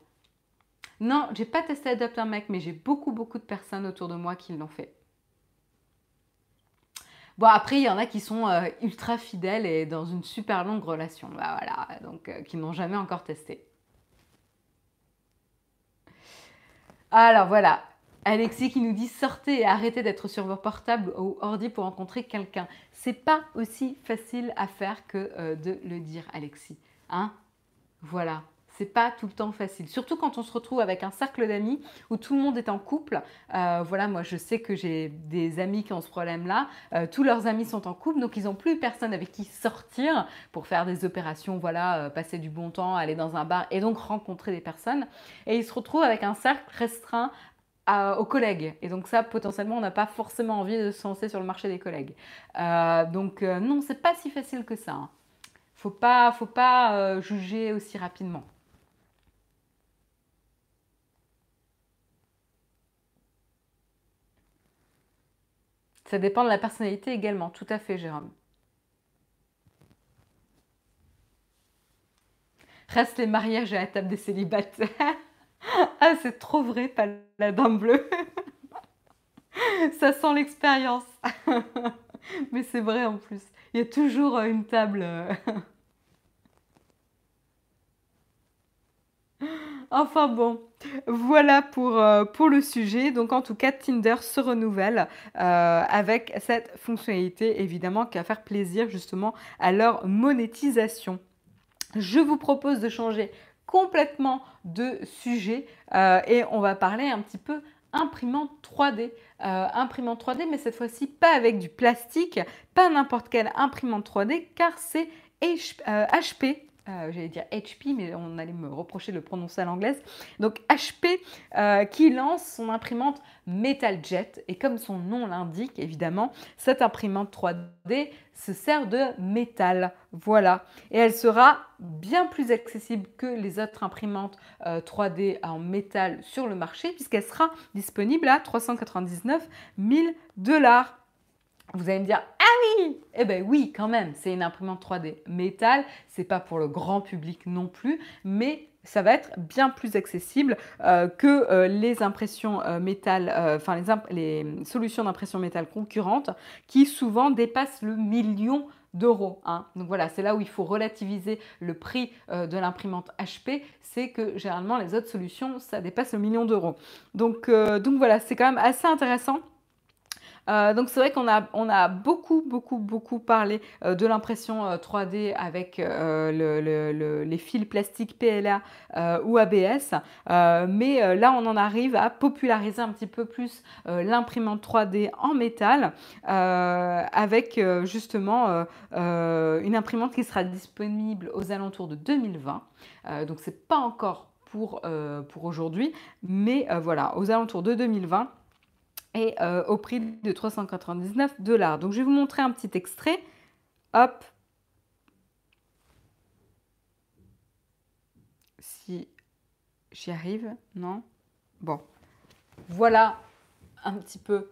Speaker 1: Non, j'ai pas testé Adopt un mec, mais j'ai beaucoup, beaucoup de personnes autour de moi qui l'ont fait. Bon, après, il y en a qui sont euh, ultra fidèles et dans une super longue relation. Bah, voilà, donc euh, qui n'ont jamais encore testé. Alors voilà, Alexis qui nous dit sortez et arrêtez d'être sur vos portables ou ordi pour rencontrer quelqu'un. C'est pas aussi facile à faire que euh, de le dire, Alexis. Hein Voilà. C'est pas tout le temps facile. Surtout quand on se retrouve avec un cercle d'amis où tout le monde est en couple. Euh, voilà, moi je sais que j'ai des amis qui ont ce problème-là. Euh, tous leurs amis sont en couple, donc ils n'ont plus personne avec qui sortir pour faire des opérations, voilà, passer du bon temps, aller dans un bar et donc rencontrer des personnes. Et ils se retrouvent avec un cercle restreint aux collègues. Et donc ça, potentiellement, on n'a pas forcément envie de se lancer sur le marché des collègues. Euh, donc euh, non, c'est pas si facile que ça. Hein. Faut pas, faut pas euh, juger aussi rapidement. Ça dépend de la personnalité également, tout à fait, Jérôme. Reste les mariages à la table des célibataires. ah, c'est trop vrai, pas la bleue. Ça sent l'expérience. Mais c'est vrai en plus. Il y a toujours euh, une table. Euh. Enfin bon, voilà pour, euh, pour le sujet. Donc en tout cas, Tinder se renouvelle avec cette fonctionnalité évidemment qui va faire plaisir justement à leur monétisation. Je vous propose de changer complètement de sujet euh, et on va parler un petit peu imprimante 3D. Euh, imprimante 3D, mais cette fois-ci pas avec du plastique, pas n'importe quelle imprimante 3D, car c'est HP euh, j'allais dire HP, mais on allait me reprocher de le prononcer à l'anglaise. Donc HP euh, qui lance son imprimante MetalJet. Et comme son nom l'indique, évidemment, cette imprimante 3D se sert de métal. Voilà. Et elle sera bien plus accessible que les autres imprimantes 3D euh, en métal sur le marché, puisqu'elle sera disponible à 399 000 dollars. Vous allez me dire, ah oui Eh bien oui, quand même, c'est une imprimante 3D métal, c'est pas pour le grand public non plus, mais ça va être bien plus accessible euh, que euh, les impressions euh, métal, enfin les, les, solutions d'impression métal concurrentes qui souvent dépassent le million d'euros. Hein. Donc voilà, c'est là où il faut relativiser le prix de l'imprimante HP, c'est que généralement les autres solutions, ça dépasse le million d'euros. Donc, donc voilà, c'est quand même assez intéressant. Euh, donc c'est vrai qu'on a, on a beaucoup, beaucoup, beaucoup parlé euh, de l'impression 3D euh, avec les fils plastiques PLA ou ABS, mais là on en arrive à populariser un petit peu plus l'imprimante 3D en métal avec justement une imprimante qui sera disponible aux alentours de 2020. donc c'est pas encore pour, pour aujourd'hui, mais voilà, aux alentours de 2020 et euh, au prix de 399 dollars. Donc je vais vous montrer un petit extrait. Hop. Si j'y arrive, non? Bon. Voilà un petit peu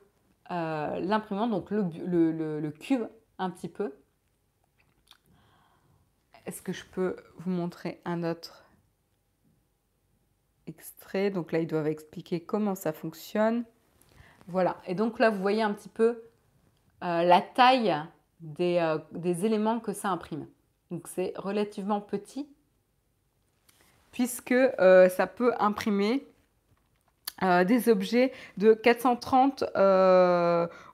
Speaker 1: euh, l'imprimante, donc le, le, cube un petit peu. Est-ce que je peux vous montrer un autre extrait? Donc là, ils doivent expliquer comment ça fonctionne. Voilà. Et donc là, vous voyez un petit peu euh, la taille euh, des, éléments que ça imprime. Donc c'est relativement petit puisque euh, ça peut imprimer des objets de 430,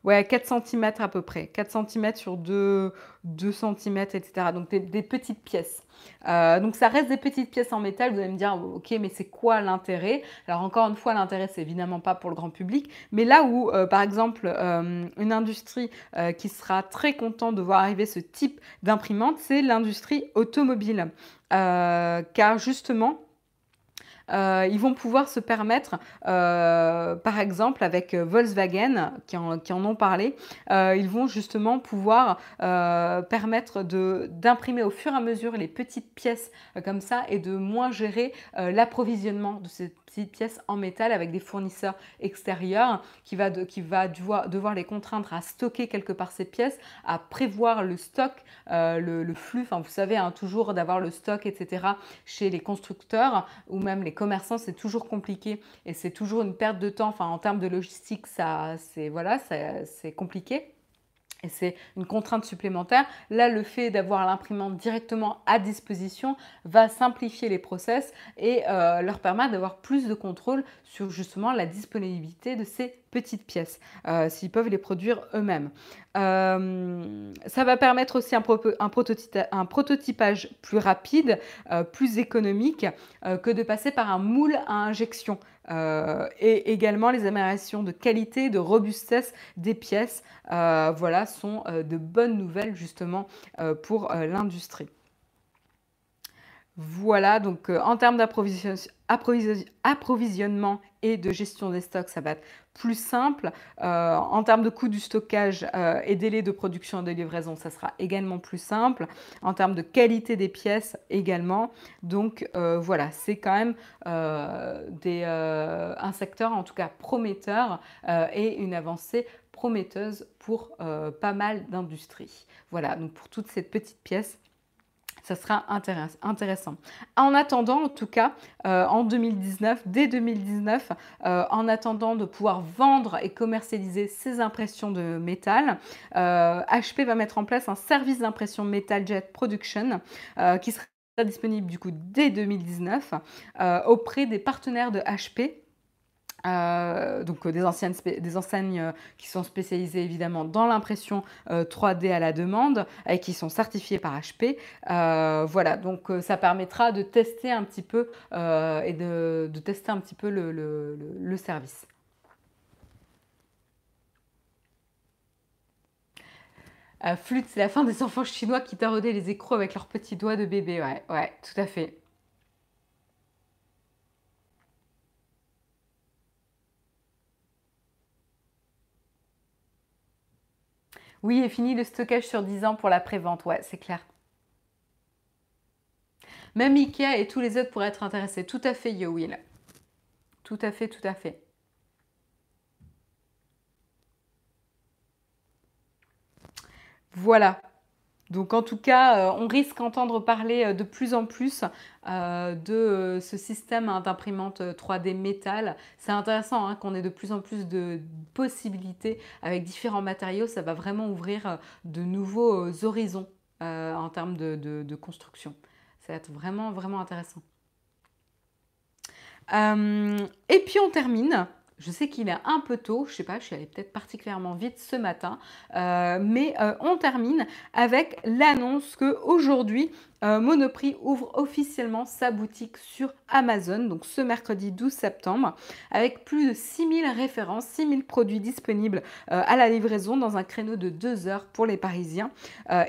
Speaker 1: ouais, 4 cm à peu près, 4 cm sur 2, 2 cm, etc. Donc des petites pièces. Euh, donc ça reste des petites pièces en métal. Vous allez me dire, ok, mais c'est quoi l'intérêt? Alors encore une fois, l'intérêt, c'est évidemment pas pour le grand public, mais là où, euh, par exemple, euh, une industrie qui sera très contente de voir arriver ce type d'imprimante, c'est l'industrie automobile. car justement, euh, ils vont pouvoir se permettre, euh, par exemple avec Volkswagen, qui en, ont parlé, euh, ils vont justement pouvoir permettre d'imprimer au fur et à mesure les petites pièces comme ça et de moins gérer l'approvisionnement de ces petites pièces en métal avec des fournisseurs extérieurs qui va, qui va devoir, les contraindre à stocker quelque part ces pièces, à prévoir le stock, le, flux, enfin vous savez, hein, toujours d'avoir le stock, etc. chez les constructeurs ou même les commerçants, c'est toujours compliqué et c'est toujours une perte de temps. Enfin, en termes de logistique, ça, c'est voilà, c'est compliqué. Et c'est une contrainte supplémentaire. Là, le fait d'avoir l'imprimante directement à disposition va simplifier les process et euh, leur permettre d'avoir plus de contrôle sur justement la disponibilité de ces petites pièces, euh, s'ils peuvent les produire eux-mêmes. Euh, ça va permettre aussi un, un, prototypage plus rapide, plus économique que de passer par un moule à injection. Euh, et également les améliorations de qualité, de robustesse des pièces, euh, voilà, sont euh, de bonnes nouvelles justement pour l'industrie. Voilà, donc en termes d'approvisionnement de gestion des stocks, ça va être plus simple. Euh, en termes de coût du stockage euh, et délai de production et de livraison, ça sera également plus simple. En termes de qualité des pièces également. Donc euh, voilà, c'est quand même des, un secteur en tout cas prometteur et une avancée prometteuse pour pas mal d'industries. Voilà, donc pour toutes ces petites pièces, ça sera intéressant. En attendant, en tout cas, euh, en 2019, dès 2019, euh, en attendant de pouvoir vendre et commercialiser ces impressions de métal, HP euh, va mettre en place un service d'impression Metal Jet Production qui sera disponible du coup dès 2019 auprès des partenaires de HP euh, donc euh, des, anciennes des enseignes euh, qui sont spécialisées évidemment dans l'impression 3D à la demande et qui sont certifiées par HP. voilà, donc ça permettra de tester un petit peu et de, tester un petit peu le, service. flûte, c'est la fin des enfants chinois qui taraudaient les écrous avec leurs petits doigts de bébé. Ouais, ouais, tout à fait. Oui, et fini le stockage sur 10 ans pour la prévente. Ouais, c'est clair. Même Ikea et tous les autres pourraient être intéressés. Tout à fait, Yo Will. Tout à fait, tout à fait. Voilà. Donc en tout cas, euh, on risque d'entendre parler euh, de plus en plus euh, de ce système hein, d'imprimante 3D métal. C'est intéressant hein, qu'on ait de plus en plus de possibilités avec différents matériaux. Ça va vraiment ouvrir de nouveaux horizons en termes de, de, construction. Ça va être vraiment, vraiment intéressant. et puis on termine je sais qu'il est un peu tôt, je sais pas, je suis allée peut-être particulièrement vite ce matin, euh, mais euh, on termine avec l'annonce que aujourd'hui euh, Monoprix ouvre officiellement sa boutique sur Amazon, donc ce mercredi 12 septembre, avec plus de 6000 références, 6000 produits disponibles à la livraison dans un créneau de 2 heures pour les Parisiens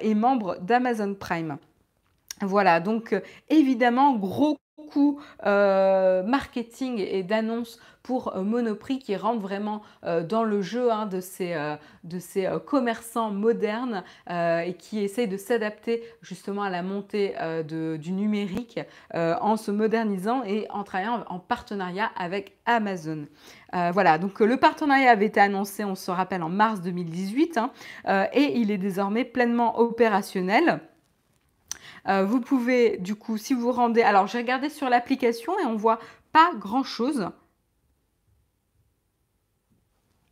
Speaker 1: et membres d'Amazon Prime. Voilà, donc évidemment, gros coup marketing et d'annonces pour euh, Monoprix qui rentre vraiment euh, dans le jeu hein, de ces, euh, de ces commerçants modernes et qui essayent de s'adapter justement à la montée du numérique en se modernisant et en travaillant en partenariat avec Amazon. voilà, donc le partenariat avait été annoncé, on se rappelle, en mars 2018 hein, et il est désormais pleinement opérationnel. Euh, vous pouvez, du coup, si vous rendez... Alors, j'ai regardé sur l'application et on voit pas grand-chose.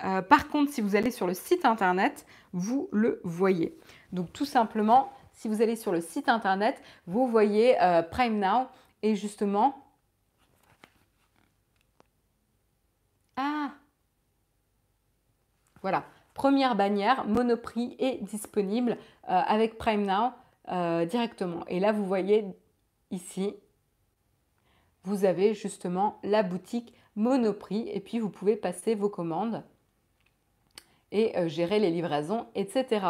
Speaker 1: Euh, par contre, si vous allez sur le site internet, vous le voyez. Donc, tout simplement, si vous allez sur le site internet, vous voyez euh, Prime Now et justement... Ah Voilà, première bannière, Monoprix est disponible avec Prime Now euh, directement. Et là, vous voyez ici, vous avez justement la boutique Monoprix et puis vous pouvez passer vos commandes et euh, gérer les livraisons, etc.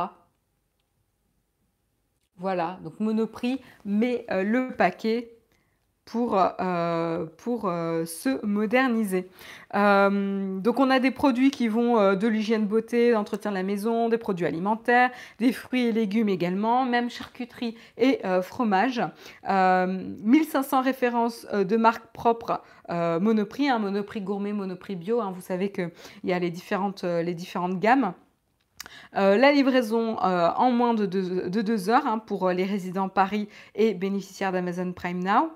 Speaker 1: Voilà, donc Monoprix met le paquet pour, euh, pour euh, se moderniser. Euh, donc on a des produits qui vont de l'hygiène beauté, d'entretien de la maison, des produits alimentaires, des fruits et légumes également, même charcuterie et fromage. 1500 références de marques propres Monoprix, hein, Monoprix gourmet, Monoprix bio. Hein, vous savez qu'il y a les différentes, les différentes gammes. Euh, la livraison euh, en moins de deux, heures hein, pour euh, les résidents Paris et bénéficiaires d'Amazon Prime Now.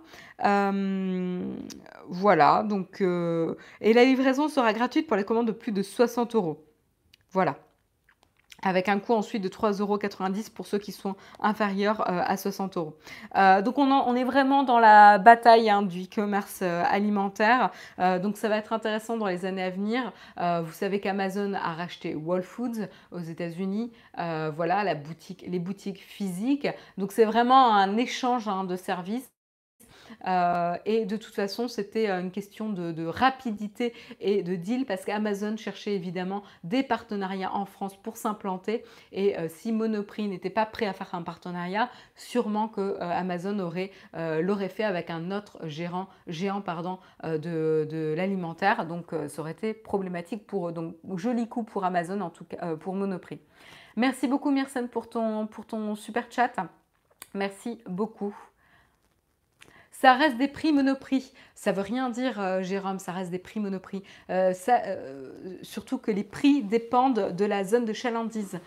Speaker 1: voilà, donc, et la livraison sera gratuite pour les commandes de plus de 60 euros. Voilà avec un coût ensuite de 3,90 euros pour ceux qui sont inférieurs euh, à 60 euros. Euh, donc on, est vraiment dans la bataille hein, du e-commerce euh, alimentaire. donc ça va être intéressant dans les années à venir. vous savez qu'Amazon a racheté Whole Foods aux États-Unis. voilà, la boutique, les boutiques physiques. Donc c'est vraiment un échange hein, de services euh, et de toute façon, c'était euh, une question de, rapidité et de deal parce qu'Amazon cherchait évidemment des partenariats en France pour s'implanter. Et euh, si Monoprix n'était pas prêt à faire un partenariat, sûrement que Amazon aurait l'aurait fait avec un autre géant pardon, de, l'alimentaire. Donc, ça aurait été problématique pour eux. Donc, joli coup pour Amazon, en tout cas pour Monoprix. Merci beaucoup, Myrcène, pour ton, pour ton super chat. Merci beaucoup. Ça reste des prix monoprix. Ça veut rien dire, euh, Jérôme, ça reste des prix monoprix. Euh, euh, surtout que les prix dépendent de la zone de chalandise.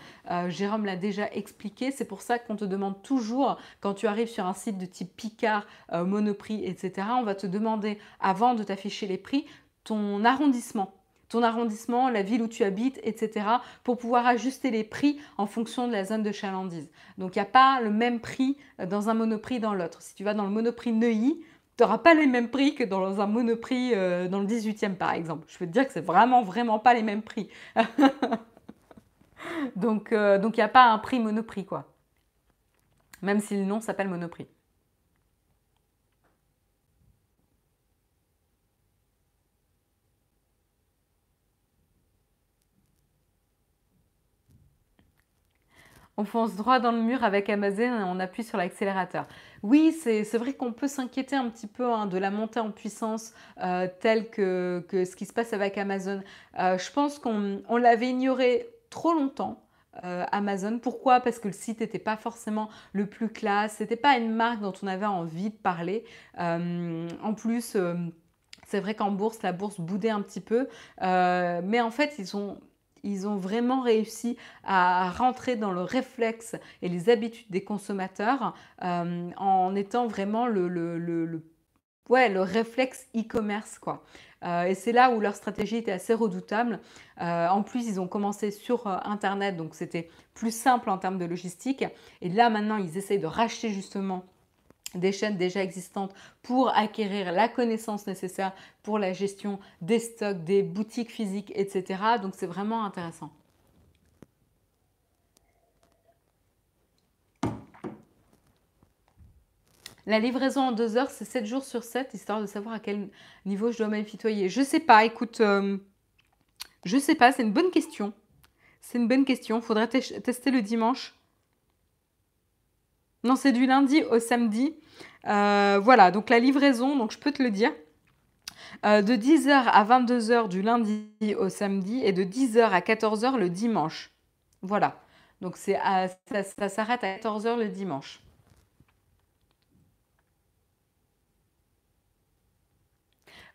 Speaker 1: Jérôme l'a déjà expliqué. C'est pour ça qu'on te demande toujours, quand tu arrives sur un site de type Picard, Monoprix, etc., on va te demander, avant de t'afficher les prix, ton arrondissement ton arrondissement, la ville où tu habites, etc., pour pouvoir ajuster les prix en fonction de la zone de chalandise. Donc il n'y a pas le même prix dans un monoprix dans l'autre. Si tu vas dans le monoprix Neuilly, tu n'auras pas les mêmes prix que dans un monoprix euh, dans le 18e par exemple. Je peux te dire que c'est vraiment, vraiment pas les mêmes prix. donc euh, il n'y a pas un prix monoprix quoi. Même si le nom s'appelle monoprix. On fonce droit dans le mur avec Amazon et on appuie sur l'accélérateur. Oui, c'est vrai qu'on peut s'inquiéter un petit peu hein, de la montée en puissance euh, telle que, ce qui se passe avec Amazon. Euh, je pense qu'on l'avait ignoré trop longtemps. Euh, Amazon. Pourquoi? Parce que le site n'était pas forcément le plus classe, c'était pas une marque dont on avait envie de parler. en plus, c'est vrai qu'en bourse, la bourse boudait un petit peu, mais en fait, ils ont ils ont vraiment réussi à rentrer dans le réflexe et les habitudes des consommateurs euh, en étant vraiment le, ouais, le réflexe e-commerce. quoi. Euh, et c'est là où leur stratégie était assez redoutable. Euh, en plus, ils ont commencé sur Internet, donc c'était plus simple en termes de logistique. Et là, maintenant, ils essayent de racheter justement des chaînes déjà existantes pour acquérir la connaissance nécessaire pour la gestion des stocks, des boutiques physiques, etc. Donc c'est vraiment intéressant. La livraison en deux heures, c'est 7 jours sur 7, histoire de savoir à quel niveau je dois m'infitoyer. Je sais pas, écoute, je euh, je sais pas, c'est une bonne question. C'est une bonne question. Faudrait tester le dimanche. Non, c'est du lundi au samedi. Euh, voilà, donc la livraison, donc je peux te le dire, euh, de 10h à 22h du lundi au samedi et de 10h à 14h le dimanche. Voilà, donc c'est ça, ça s'arrête à 14h le dimanche.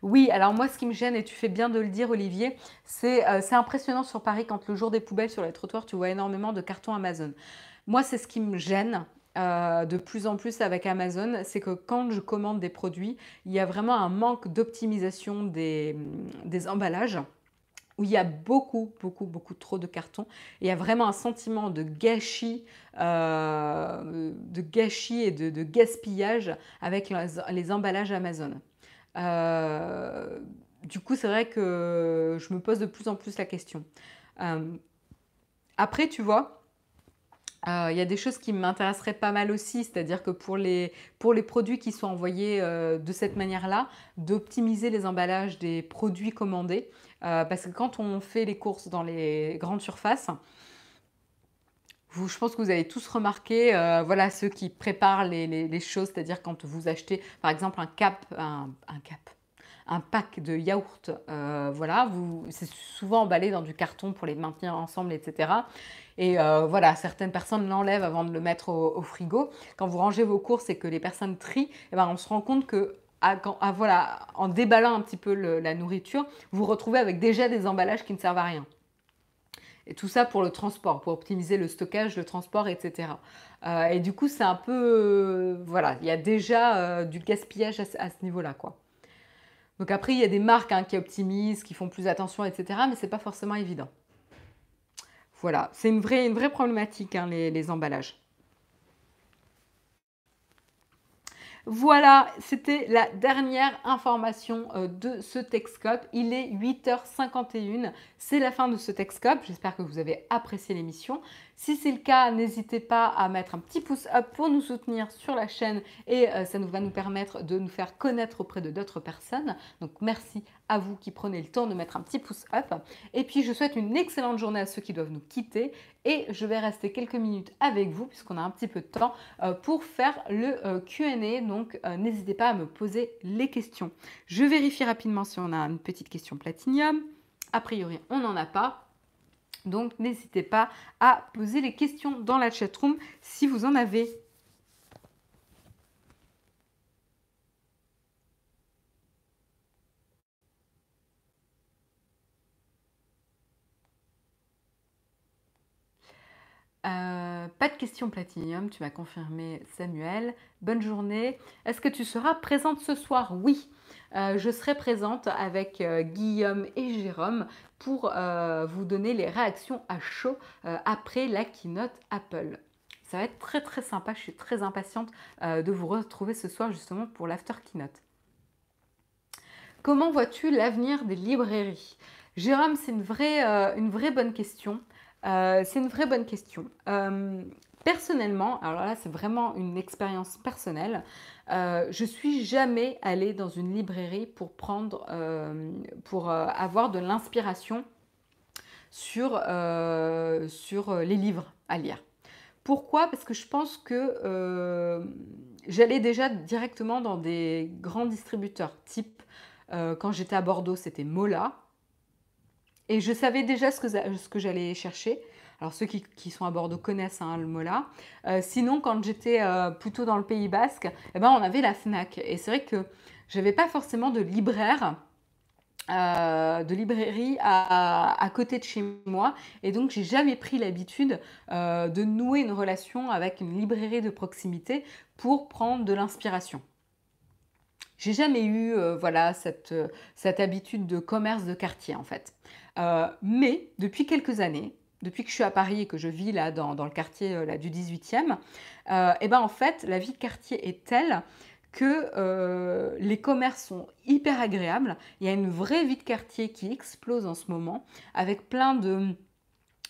Speaker 1: Oui, alors moi, ce qui me gêne, et tu fais bien de le dire, Olivier, c'est euh, impressionnant sur Paris quand le jour des poubelles sur les trottoirs, tu vois énormément de cartons Amazon. Moi, c'est ce qui me gêne. Euh, de plus en plus avec Amazon, c'est que quand je commande des produits, il y a vraiment un manque d'optimisation des, emballages où il y a beaucoup, beaucoup, beaucoup trop de cartons. Il y a vraiment un sentiment de gâchis, euh, de gâchis et de, gaspillage avec les, emballages Amazon. Euh, du coup, c'est vrai que je me pose de plus en plus la question. après, tu vois, euh, il y a des choses qui m'intéresseraient pas mal aussi, c'est-à-dire que pour les, pour les produits qui sont envoyés euh, de cette manière-là, d'optimiser les emballages des produits commandés. Euh, parce que quand on fait les courses dans les grandes surfaces, vous, je pense que vous avez tous remarqué, voilà, ceux qui préparent les, les, choses, c'est-à-dire quand vous achetez par exemple un cap, un, un cap, un pack de yaourts, voilà, c'est souvent emballé dans du carton pour les maintenir ensemble, etc. Et euh, voilà, certaines personnes l'enlèvent avant de le mettre au, frigo. Quand vous rangez vos courses et que les personnes trient, eh ben, on se rend compte que voilà, en déballant un petit peu la nourriture, vous vous retrouvez avec déjà des emballages qui ne servent à rien. Et tout ça pour le transport, pour optimiser le stockage, le transport, etc. Euh, et du coup, c'est un peu... Euh, voilà, il y a déjà du gaspillage à, ce niveau-là, quoi. Donc après, il y a des marques hein, qui optimisent, qui font plus attention, etc. Mais ce n'est pas forcément évident. Voilà, c'est une vraie, problématique, hein, les emballages. Voilà, c'était la dernière information euh, de ce Texcope. Il est 8h51. C'est la fin de ce Texcope. J'espère que vous avez apprécié l'émission. Si c'est le cas, n'hésitez pas à mettre un petit pouce up pour nous soutenir sur la chaîne et euh, ça nous va nous permettre de nous faire connaître auprès de d'autres personnes. Donc merci à vous qui prenez le temps de mettre un petit pouce up. Et puis je souhaite une excellente journée à ceux qui doivent nous quitter et je vais rester quelques minutes avec vous puisqu'on a un petit peu de temps euh, pour faire le Q&A. Donc n'hésitez pas à me poser les questions. Je vérifie rapidement si on a une petite question platinium. A priori, on n'en a pas. Donc n'hésitez pas à poser les questions dans la chatroom si vous en avez. Euh, pas de questions platinium, tu m'as confirmé Samuel. Bonne journée. Est-ce que tu seras présente ce soir? Oui, euh, je serai présente avec euh, Guillaume et Jérôme pour vous donner les réactions à chaud après la keynote Apple. Ça va être très très sympa, je suis très impatiente de vous retrouver ce soir justement pour l'after keynote. Comment vois-tu l'avenir des librairies? Jérôme, c'est une vraie, bonne question. Euh, c'est une vraie bonne question. Euh, personnellement, alors là c'est vraiment une expérience personnelle, euh, je suis jamais allée dans une librairie pour prendre, pour avoir de l'inspiration sur, sur les livres à lire. Pourquoi? Parce que je pense que j'allais déjà directement dans des grands distributeurs, type quand j'étais à Bordeaux, c'était Mola. Et je savais déjà ce que j'allais chercher. Alors ceux qui, sont à Bordeaux connaissent hein, le mot-là. Euh, sinon, quand j'étais euh, plutôt dans le Pays Basque, eh ben, on avait la FNAC. Et c'est vrai que je n'avais pas forcément de libraire, euh, de librairie à, côté de chez moi. Et donc, j'ai jamais pris l'habitude de nouer une relation avec une librairie de proximité pour prendre de l'inspiration. J'ai jamais eu voilà, cette, habitude de commerce de quartier en fait. Mais depuis quelques années, depuis que je suis à Paris et que je vis là dans, le quartier euh, du 18e, et euh, eh ben en fait, la vie de quartier est telle que les commerces sont hyper agréables. Il y a une vraie vie de quartier qui explose en ce moment, avec plein de...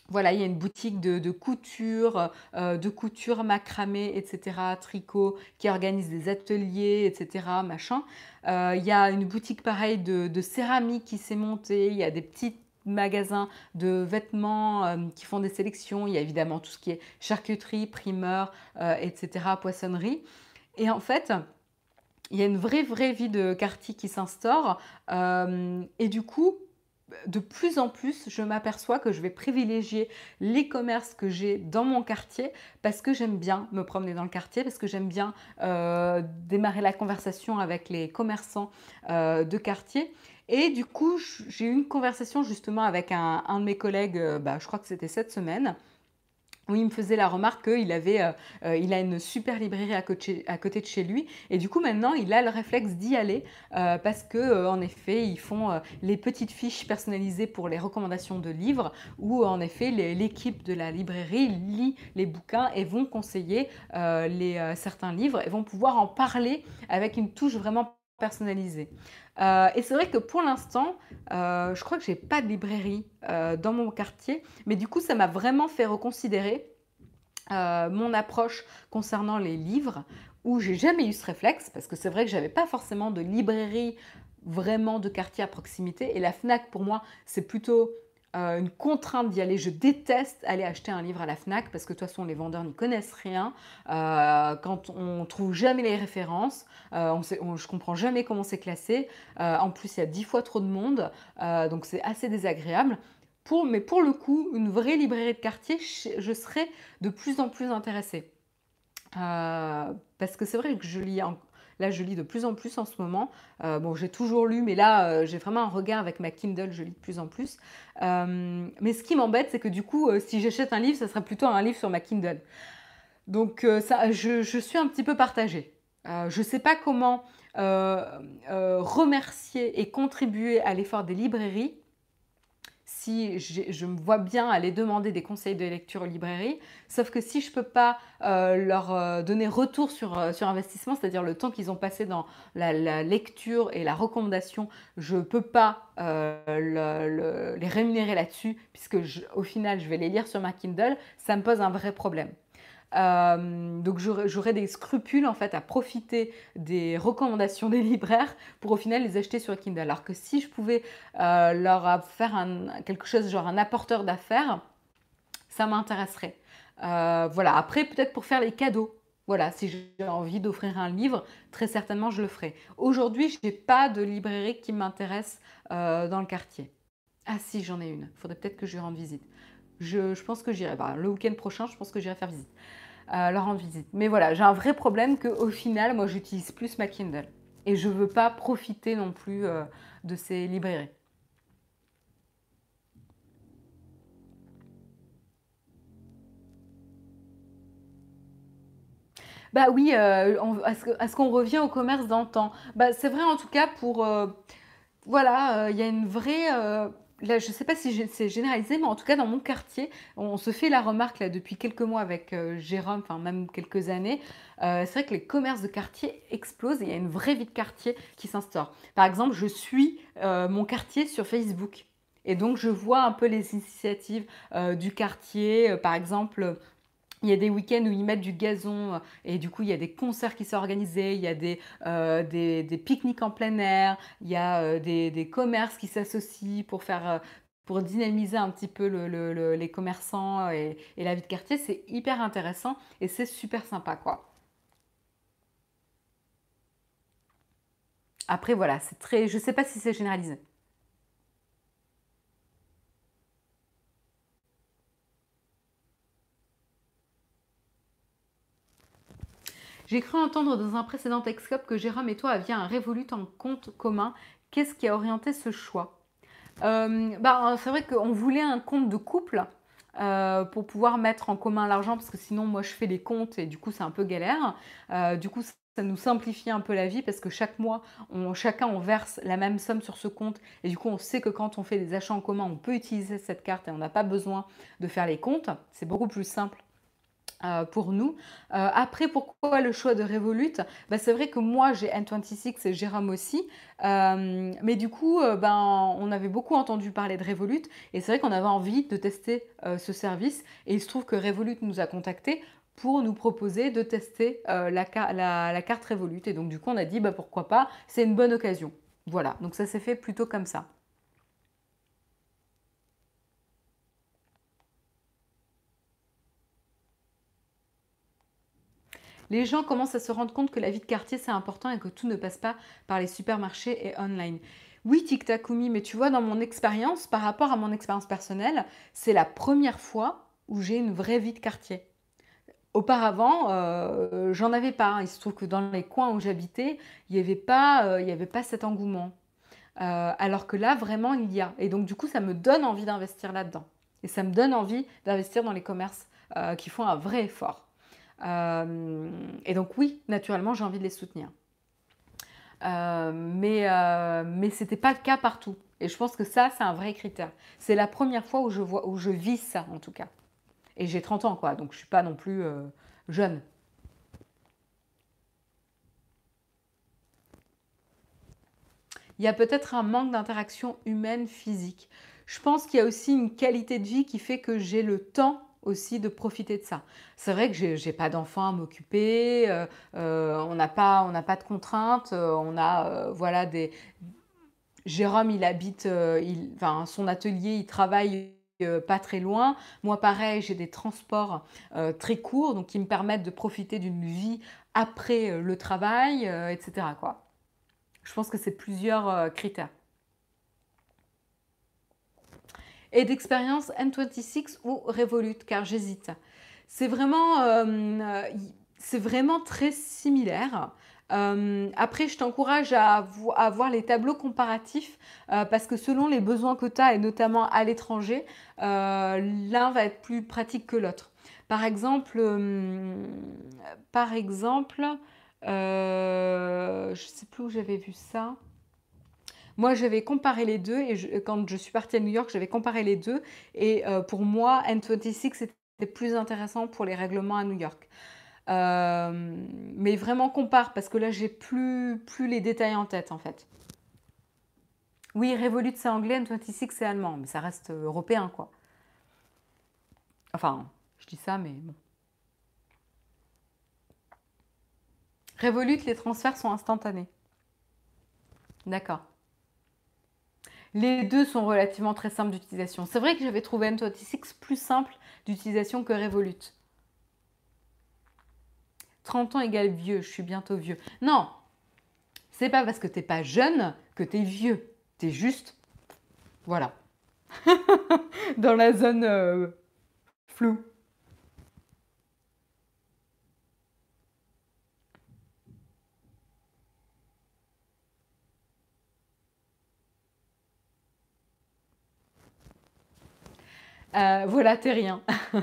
Speaker 1: Voilà, il y a une boutique de, couture, de couture macramé, etc., tricot, qui organise des ateliers, etc., machin. il y a une boutique pareille de céramique qui s'est montée, il y a des petites magasins de vêtements euh, qui font des sélections. Il y a évidemment tout ce qui est charcuterie, primeur, euh, etc., poissonnerie. Et en fait, il y a une vraie, vraie vie de quartier qui s'instaure. Euh, et du coup, de plus en plus, je m'aperçois que je vais privilégier les commerces que j'ai dans mon quartier parce que j'aime bien me promener dans le quartier, parce que j'aime bien démarrer la conversation avec les commerçants de quartier. Et du coup, j'ai eu une conversation justement avec un, de mes collègues, euh, bah, je crois que c'était cette semaine, où il me faisait la remarque qu'il avait, euh, euh, il a une super librairie à côté, de chez lui, et du coup maintenant il a le réflexe d'y aller parce que en effet ils font les petites fiches personnalisées pour les recommandations de livres, où en effet l'équipe de la librairie lit les bouquins et vont conseiller les, certains livres et vont pouvoir en parler avec une touche vraiment personnalisé. Euh, et c'est vrai que pour l'instant, euh, je crois que j'ai pas de librairie euh, dans mon quartier, mais du coup, ça m'a vraiment fait reconsidérer mon approche concernant les livres, où j'ai jamais eu ce réflexe, parce que c'est vrai que j'avais pas forcément de librairie vraiment de quartier à proximité, et la Fnac pour moi, c'est plutôt euh, une contrainte d'y aller. Je déteste aller acheter un livre à la FNAC parce que de toute façon les vendeurs n'y connaissent rien. Euh, quand on trouve jamais les références, euh, on je comprends jamais comment c'est classé. en plus il y a dix fois trop de monde, donc c'est assez désagréable. Pour, mais pour le coup, une vraie librairie de quartier, je, serais de plus en plus intéressée. parce que c'est vrai que je lis en, Là, je lis de plus en plus en ce moment. Euh, bon, j'ai toujours lu, mais là, euh, j'ai vraiment un regard avec ma Kindle, je lis de plus en plus. Euh, mais ce qui m'embête, c'est que du coup, si j'achète un livre, ça serait plutôt un livre sur ma Kindle. Donc, ça, je, je, suis un petit peu partagée. je ne sais pas comment remercier et contribuer à l'effort des librairies si je me vois bien aller demander des conseils de lecture aux librairies, sauf que si je ne peux pas euh, leur euh, donner retour sur, euh, sur investissement, c'est-à-dire le temps qu'ils ont passé dans la, lecture et la recommandation, je ne peux pas les rémunérer là-dessus, puisque au final, je vais les lire sur ma Kindle, ça me pose un vrai problème. Euh, donc j'aurais des scrupules en fait à profiter des recommandations des libraires pour au final les acheter sur Kindle. Alors que si je pouvais euh, leur faire quelque chose genre un apporteur d'affaires, ça m'intéresserait. Euh, voilà, après peut-être pour faire les cadeaux. Voilà, si j'ai envie d'offrir un livre, très certainement je le ferai. Aujourd'hui, je n'ai pas de librairie qui m'intéresse dans le quartier. Ah si, j'en ai une. Il faudrait peut-être que je lui rende visite. Je, pense que j'irai. Bah, le week-end prochain, je pense que j'irai faire visite. Euh, leur rendre visite. Mais voilà, j'ai un vrai problème qu'au final, moi, j'utilise plus ma Kindle. Et je ne veux pas profiter non plus euh, de ces librairies. Bah oui, euh, est-ce qu'on revient au commerce d'antan bah, C'est vrai en tout cas pour... voilà, il y a une vraie là, je ne sais pas si c'est généralisé, mais en tout cas, dans mon quartier, on se fait la remarque là, depuis quelques mois avec euh, Jérôme, enfin même quelques années. Euh, c'est vrai que les commerces de quartier explosent et il y a une vraie vie de quartier qui s'instaure. Par exemple, je suis euh, mon quartier sur Facebook. Et donc, je vois un peu les initiatives du quartier. par exemple, il y a des week-ends où ils mettent du gazon euh, et du coup il y a des concerts qui sont organisés, il y a des, euh, pique-niques en plein air, il y a euh, des, commerces qui s'associent pour faire pour dynamiser un petit peu les commerçants et, et, la vie de quartier. C'est hyper intéressant et c'est super sympa quoi. Après voilà, c'est très, je sais pas si c'est généralisé. J'ai cru entendre dans un précédent Excop que Jérôme et toi aviez un Revolut en compte commun. Qu'est-ce qui a orienté ce choix? Euh, bah, C'est vrai qu'on voulait un compte de couple euh, pour pouvoir mettre en commun l'argent parce que sinon moi je fais les comptes et du coup c'est un peu galère. Euh, du coup ça nous simplifie un peu la vie parce que chaque mois, chacun on verse la même somme sur ce compte et du coup on sait que quand on fait des achats en commun, on peut utiliser cette carte et on n'a pas besoin de faire les comptes. C'est beaucoup plus simple euh, pour nous. Euh, après, pourquoi le choix de Revolut? Bah, C'est vrai que moi, j'ai N26 et Jérôme aussi. Euh, mais du coup, ben, on avait beaucoup entendu parler de Revolut. Et c'est vrai qu'on avait envie de tester ce service. Et il se trouve que Revolut nous a contactés pour nous proposer de tester la, carte Revolut. Et donc, du coup, on a dit, bah, pourquoi pas, c'est une bonne occasion. Voilà, donc ça s'est fait plutôt comme ça. Les gens commencent à se rendre compte que la vie de quartier c'est important et que tout ne passe pas par les supermarchés et online. Oui, Tiktakumi, mais tu vois, dans mon expérience, par rapport à mon expérience personnelle, c'est la première fois où j'ai une vraie vie de quartier. Auparavant, euh, j'en avais pas. Il se trouve que dans les coins où j'habitais, il n'y avait, pas, euh, il avait pas cet engouement. Euh, alors que là, vraiment, il y a. Et donc, du coup, ça me donne envie d'investir là-dedans. Et ça me donne envie d'investir dans les commerces qui font un vrai effort. Euh, et donc oui, naturellement, j'ai envie de les soutenir. Euh, mais euh, mais ce n'était pas le cas partout. Et je pense que ça, c'est un vrai critère. C'est la première fois où je, vois, où je vis ça, en tout cas. Et j'ai 30 ans, quoi, donc je ne suis pas non plus jeune. il y a peut-être un manque d'interaction humaine physique. Je pense qu'il y a aussi une qualité de vie qui fait que j'ai le temps aussi de profiter de ça. C'est vrai que j'ai pas d'enfants à m'occuper, euh, euh, on n'a pas, pas de contraintes, euh, on a voilà des. Jérôme, il habite, enfin, son atelier, il travaille pas très loin. Moi, pareil, j'ai des transports très courts, donc qui me permettent de profiter d'une vie après le travail, etc. Quoi. Je pense que c'est plusieurs critères. Et d'expérience N26 ou Revolut, car j'hésite. C'est vraiment, euh, vraiment très similaire. Euh, après, je t'encourage à, voir les tableaux comparatifs euh, parce que selon les besoins que tu as, et notamment à l'étranger, l'un va être plus pratique que l'autre. Par exemple, par exemple je ne sais plus où j'avais vu ça. Moi, j'avais comparé les deux et quand je suis partie à New York, j'avais comparé les deux. Et euh, pour moi, N26 c'était plus intéressant pour les règlements à New York. Euh, mais vraiment compare parce que là, j'ai plus, plus les détails en tête en fait. Oui, Revolut c'est anglais, N26 c'est allemand, mais ça reste européen quoi. Enfin, je dis ça, mais bon. Revolut, les transferts sont instantanés. D'accord. Les deux sont relativement très simples d'utilisation. C'est vrai que j'avais trouvé N26 plus simple d'utilisation que Revolut. 30 ans égale vieux, je suis bientôt vieux. Non, c'est pas parce que t'es pas jeune que tu es vieux. Tu es juste, voilà, dans la zone euh, floue. Euh, voilà, t'es rien.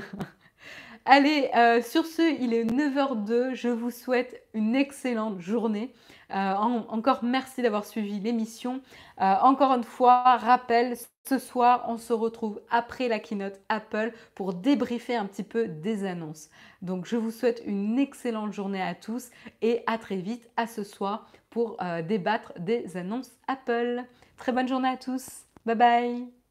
Speaker 1: Allez, euh, sur ce, il est 9h02. Je vous souhaite une excellente journée. Euh, encore merci d'avoir suivi l'émission. encore une fois, rappel, ce soir, on se retrouve après la keynote Apple pour débriefer un petit peu des annonces. Donc, je vous souhaite une excellente journée à tous et à très vite, à ce soir, pour débattre des annonces Apple. Très bonne journée à tous. Bye bye